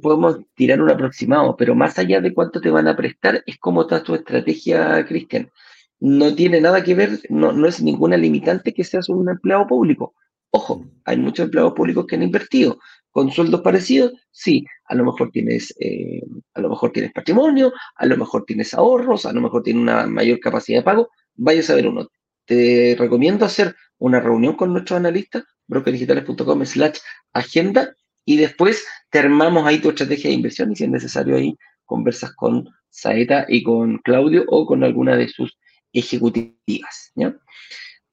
Speaker 1: podemos tirar un aproximado, pero más allá de cuánto te van a prestar, es cómo está tu estrategia, Cristian. No tiene nada que ver, no, no es ninguna limitante que seas un empleado público. Ojo, hay muchos empleados públicos que han invertido con sueldos parecidos, sí, a lo mejor tienes, eh, a lo mejor tienes patrimonio, a lo mejor tienes ahorros, a lo mejor tienes una mayor capacidad de pago, vayas a ver uno. Te recomiendo hacer una reunión con nuestros analistas, brokerdigitales.com slash agenda, y después te armamos ahí tu estrategia de inversión y si es necesario ahí conversas con Saeta y con Claudio o con alguna de sus ejecutivas. ¿ya?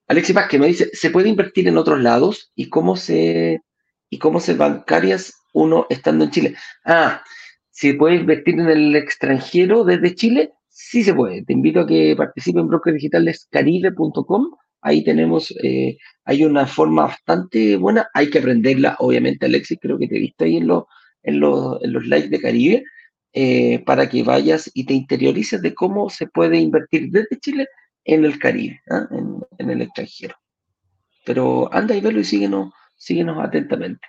Speaker 1: Alexis que me dice, ¿se puede invertir en otros lados? ¿Y cómo se y cómo se bancarias uno estando en Chile. Ah, si puede invertir en el extranjero desde Chile, sí se puede. Te invito a que participe en brokerdigitalescaribe.com. Ahí tenemos, eh, hay una forma bastante buena, hay que aprenderla, obviamente, Alexis, creo que te he visto ahí en, los en, los, en los likes de Caribe, eh, para que vayas y te interiorices de cómo se puede invertir desde Chile en el Caribe, ¿ah? en, en, el extranjero. Pero anda y velo y síguenos Síguenos atentamente.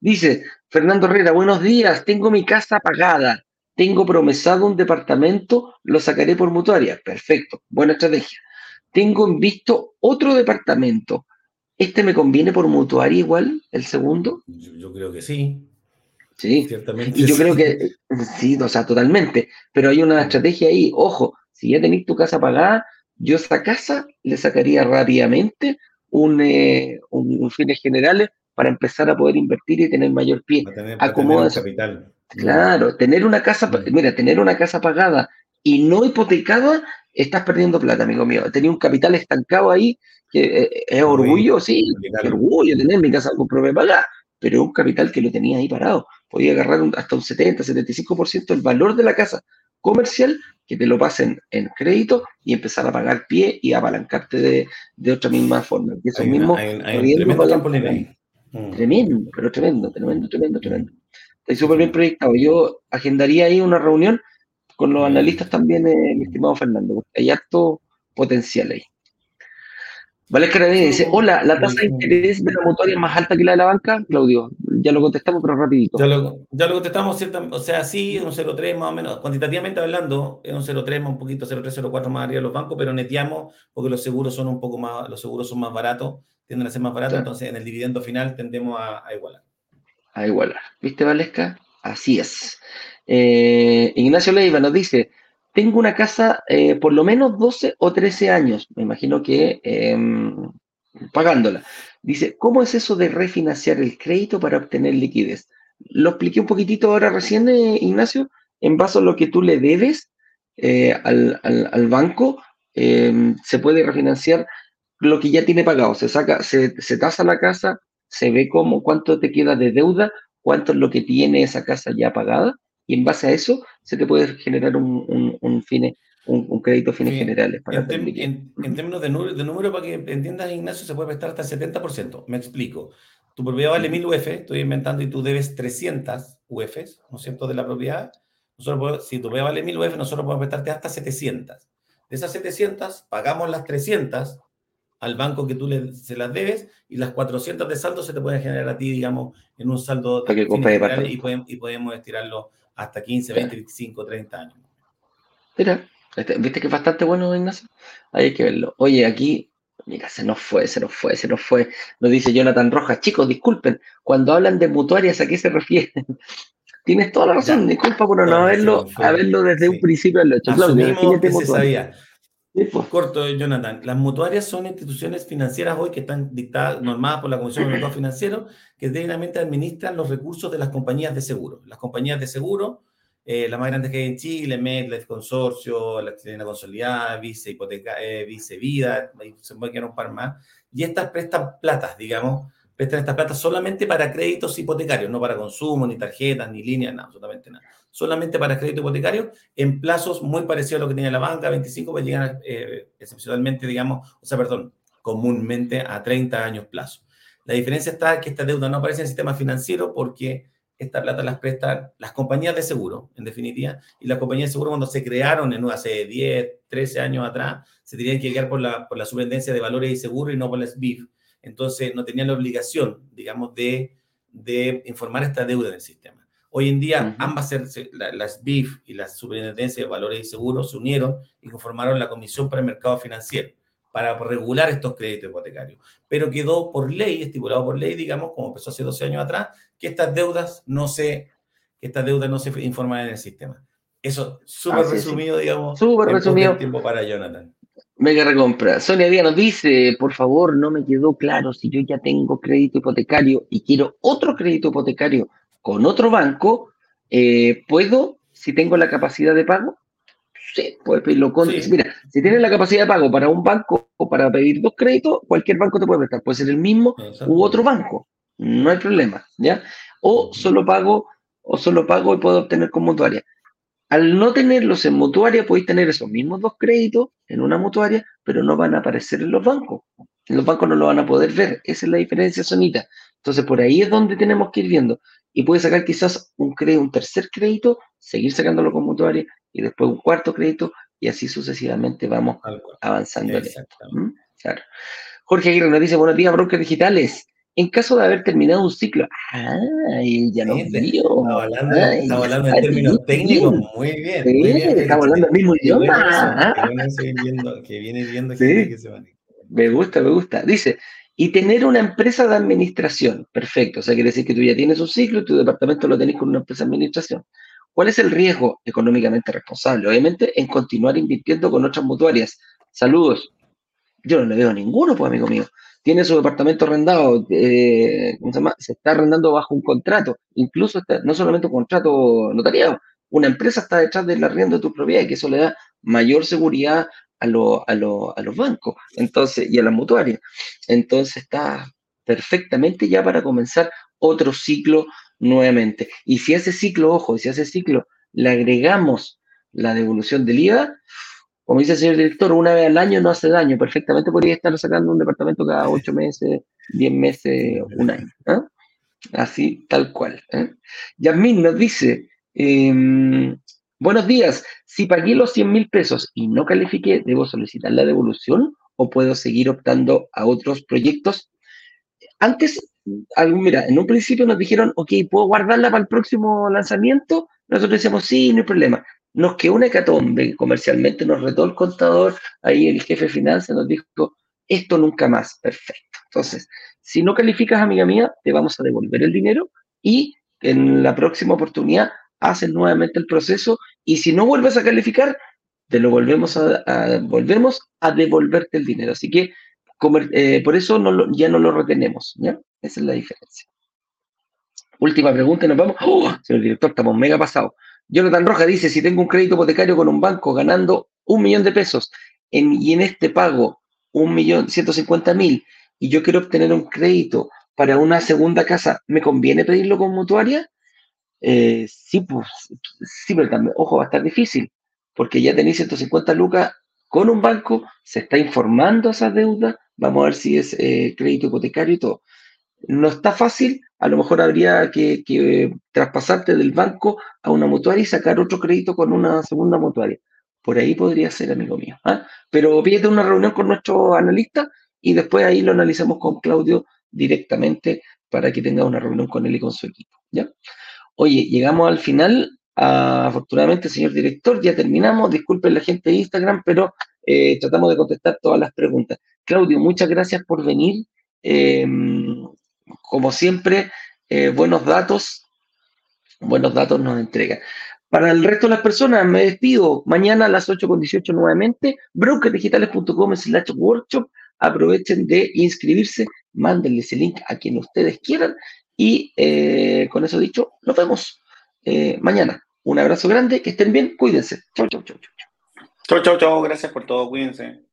Speaker 1: Dice Fernando Herrera, buenos días, tengo mi casa pagada, tengo promesado un departamento, lo sacaré por mutuaria. Perfecto, buena estrategia. Tengo en visto otro departamento. ¿Este me conviene por mutuaria igual, el segundo?
Speaker 3: Yo, creo que sí.
Speaker 1: Sí, ciertamente. Y yo creo que sí, o sea, totalmente. Pero hay una estrategia ahí. Ojo, si ya tenéis tu casa pagada, yo esa casa le sacaría rápidamente un, eh, un, fines generales para empezar a poder invertir y tener mayor pie. Acomoda capital. Claro, tener una casa, mm. mira, tener una casa pagada y no hipotecada, estás perdiendo plata, amigo mío. Tenía un capital estancado ahí, que eh, es orgullo, sí, orgullo tener mi casa con propia pagada, pero es un capital que lo tenía ahí parado. Podía agarrar hasta un 70, 75% del valor de la casa comercial que te lo pasen en crédito y empezar a pagar pie y apalancarte de, de otra misma forma. Y eso mismo, mm. tremendo, pero tremendo, tremendo, tremendo, tremendo. Está súper bien proyectado. Yo agendaría ahí una reunión con los mm. analistas también, eh, mi estimado Fernando. Hay acto potencial ahí. Vale, dice, hola, ¿la tasa de interés de la mutuaria es más alta que la de la banca? Claudio, ya lo contestamos, pero rapidito.
Speaker 3: Ya lo, ya lo contestamos, o sea, sí, es un 0,3 más o menos, cuantitativamente hablando, es un 0,3 más un poquito, 0,3, 0,4 más arriba de los bancos, pero neteamos porque los seguros son un poco más, los seguros son más baratos, tienden a ser más baratos, entonces en el dividendo final tendemos a, igualar.
Speaker 1: A igualar. ¿Viste, Valesca? Así es. Eh, Ignacio Leiva nos dice, tengo una casa eh, por lo menos 12 o 13 años, me imagino que em, pagándola. Dice, ¿cómo es eso de refinanciar el crédito para obtener liquidez? Lo expliqué un poquitito ahora recién, eh, Ignacio, en base a lo que tú le debes eh, al, banco, em, se puede refinanciar lo que ya tiene pagado. Se saca, se, se tasa la casa, se ve cómo, cuánto te queda de deuda, cuánto es lo que tiene esa casa ya pagada, y en base a eso se te puede generar un, un, un, un, crédito fines generales.
Speaker 3: Para en, en, términos de, número, para que entiendas, Ignacio, se puede prestar hasta el 70%. Me explico. Tu propiedad vale 1000 UF, estoy inventando, y tú debes 300 UFs, ¿no es cierto?, de la propiedad. Nosotros, si tu propiedad vale 1000 UF, nosotros podemos prestarte hasta 700. De esas 700, pagamos las 300 al banco que tú le, se las debes y las 400 de saldo se te pueden generar a ti, digamos, en un saldo
Speaker 1: de
Speaker 3: y, podemos, y podemos estirarlo hasta 15, 20, 25, 30 años.
Speaker 1: Mira, este, ¿viste que es bastante bueno, Ignacio? Hay que verlo. Oye, aquí, mira, se nos fue, se nos fue, se nos fue. Nos dice Jonathan Rojas, chicos, disculpen, cuando hablan de mutuarias, ¿a qué se refieren? Tienes toda la razón, disculpa por no haberlo, haberlo desde un principio lo hecho.
Speaker 3: Claudio, que se sabía. Pues. Corto, Jonathan. Las mutuarias son instituciones financieras hoy que están dictadas, normadas por la Comisión de Mercado Financiero, que dignamente administran los recursos de las compañías de seguro. Las compañías de seguro eh, las más grandes que hay en Chile, MedLife Consorcio, la Chilena Consolidada, Vice, Hipoteca, eh, Vice Vida, se puede quedar un par más. Y estas prestan platas, digamos, prestan estas platas solamente para créditos hipotecarios, no para consumo, ni tarjetas, ni líneas, nada, absolutamente nada. Solamente para crédito hipotecario en plazos muy parecidos a lo que tenía la banca, 25, pues llegan eh, excepcionalmente, digamos, o sea, perdón, comúnmente a 30 años plazo. La diferencia está que esta deuda no aparece en el sistema financiero porque esta plata las prestan las compañías de seguro, en definitiva, y las compañías de seguro cuando se crearon en hace 10, 13 años atrás, se tenían que guiar por la, por la superintendencia de valores y seguros y no por la SBIF. Entonces, no tenían la obligación, digamos, de, de informar esta deuda en el sistema. Hoy en día, ambas, las BIF y la Superintendencia de Valores y Seguros se unieron y conformaron la Comisión para el Mercado Financiero para regular estos créditos hipotecarios. Pero quedó por ley, estipulado por ley, digamos, como empezó hace 12 años atrás, que estas deudas no se, que estas deudas no se informan en el sistema. Eso, súper resumido, digamos.
Speaker 1: Súper resumido.
Speaker 3: tiempo para Jonathan.
Speaker 1: Mega recompra. Sonia Díaz nos dice, por favor, no me quedó claro si yo ya tengo crédito hipotecario y quiero otro crédito hipotecario con otro banco, eh, ¿puedo, si tengo la capacidad de pago? Sí, puedes pedirlo con... Mira, si tienes la capacidad de pago para un banco o para pedir dos créditos, cualquier banco te puede prestar. Puede ser el mismo u otro banco. No hay problema, ¿ya? O solo pago, o solo pago y puedo obtener con mutuaria. Al no tenerlos en mutuaria, podéis tener esos mismos dos créditos en una mutuaria, pero no van a aparecer en los bancos. En los bancos no lo van a poder ver. Esa es la diferencia, Sonita. Entonces, por ahí es donde tenemos que ir viendo. Y puedes sacar quizás un, un tercer crédito, seguir sacándolo con mutuaria y después un cuarto crédito y así sucesivamente vamos avanzando. ¿Mm? Claro. Jorge Aguirre nos dice, buenos días, brokers digitales. En caso de haber terminado un ciclo, ¡ay! Ya no.
Speaker 3: Estaba hablando, estaba hablando en términos técnicos, muy bien. Sí, muy bien
Speaker 1: estamos hablando el mismo idioma.
Speaker 3: Que viene viendo que se maneja.
Speaker 1: Me gusta, me gusta. Dice, y tener una empresa de administración. Perfecto. O sea, quiere decir que tú ya tienes un ciclo y tu departamento lo tenés con una empresa de administración. ¿Cuál es el riesgo económicamente responsable? Obviamente, en continuar invirtiendo con otras mutuarias. Saludos. Yo no le veo ninguno, pues, amigo mío. Tiene su departamento arrendado, eh, ¿cómo se, llama? se está arrendando bajo un contrato, incluso no solamente un contrato notariado, una empresa está detrás del arriendo de tu propiedad que eso le da mayor seguridad a, a, a los bancos entonces, y a las mutuarias. Entonces está perfectamente ya para comenzar otro ciclo nuevamente. Y si a ese ciclo, ojo, si a ese ciclo le agregamos la devolución del IVA, como dice el señor director, una vez al año no hace daño. Perfectamente podría estar sacando un departamento cada ocho meses, diez meses, un año. ¿eh? Así, tal cual. ¿eh? Yasmín nos dice, em, buenos días, si pagué los 100 mil pesos y no califiqué, ¿debo solicitar la devolución o puedo seguir optando a otros proyectos? Antes mira, en un principio nos dijeron, ok, ¿puedo guardarla para el próximo lanzamiento? Nosotros decíamos, sí, no hay problema. Nos quedó una hecatombe comercialmente, nos retó el contador, ahí el jefe de finanzas nos dijo, esto nunca más, perfecto. Entonces, si no calificas, amiga mía, te vamos a devolver el dinero y en la próxima oportunidad haces nuevamente el proceso y si no vuelves a calificar, te lo volvemos a, volvemos a devolverte el dinero. Así que eh, por eso no ya no lo retenemos, ¿ya? Esa es la diferencia. Última pregunta, nos vamos. ¡Oh! Señor director, estamos mega pasados. Jonathan Roja dice, si tengo un crédito hipotecario con un banco ganando un millón de pesos y en este pago un millón ciento cincuenta mil y yo quiero obtener un crédito para una segunda casa, ¿me conviene pedirlo con mutuaria? Eh, sí, pues, sí, pero también, ojo, va a estar difícil, porque ya tenéis 150 lucas con un banco, se está informando esa deuda, vamos a ver si es eh, crédito hipotecario y todo no está fácil, a lo mejor habría que, traspasarte del banco a una mutuaria y sacar otro crédito con una segunda mutuaria. Por ahí podría ser, amigo mío. ¿ah? Pero pídete una reunión con nuestro analista y después ahí lo analizamos con Claudio directamente para que tenga una reunión con él y con su equipo. ¿ya? Oye, llegamos al final. afortunadamente, señor director, ya terminamos. Disculpen la gente de Instagram, pero eh, tratamos de contestar todas las preguntas. Claudio, muchas gracias por venir. Em, como siempre, eh, buenos datos, buenos datos nos entrega. Para el resto de las personas, me despido. Mañana a las 8.18 nuevamente, brokerdigitales.com slash workshop. Aprovechen de inscribirse, mándenle ese link a quien ustedes quieran. Y eh, con eso dicho, nos vemos eh, mañana. Un abrazo grande, que estén bien, cuídense. Chau, chau, chau, chau.
Speaker 3: Chau, chau, chau. Gracias por todo. Cuídense.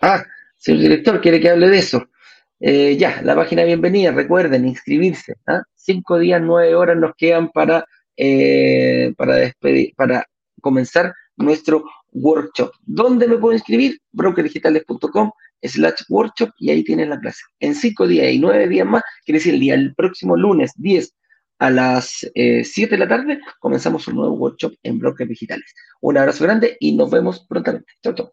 Speaker 1: Ah, señor director, quiere que hable de eso. Eh, ya, la página bienvenida, recuerden inscribirse. ¿ah? Cinco días, nueve horas nos quedan para, eh, para, despedir, para comenzar nuestro workshop. ¿Dónde me puedo inscribir? brokerdigitales.com slash workshop y ahí tienen la clase. En cinco días y nueve días más, quiere decir el día, el próximo lunes 10 a las eh, 7 de la tarde, comenzamos un nuevo workshop en Brokers Digitales. Un abrazo grande y nos vemos prontamente. Chau, chau.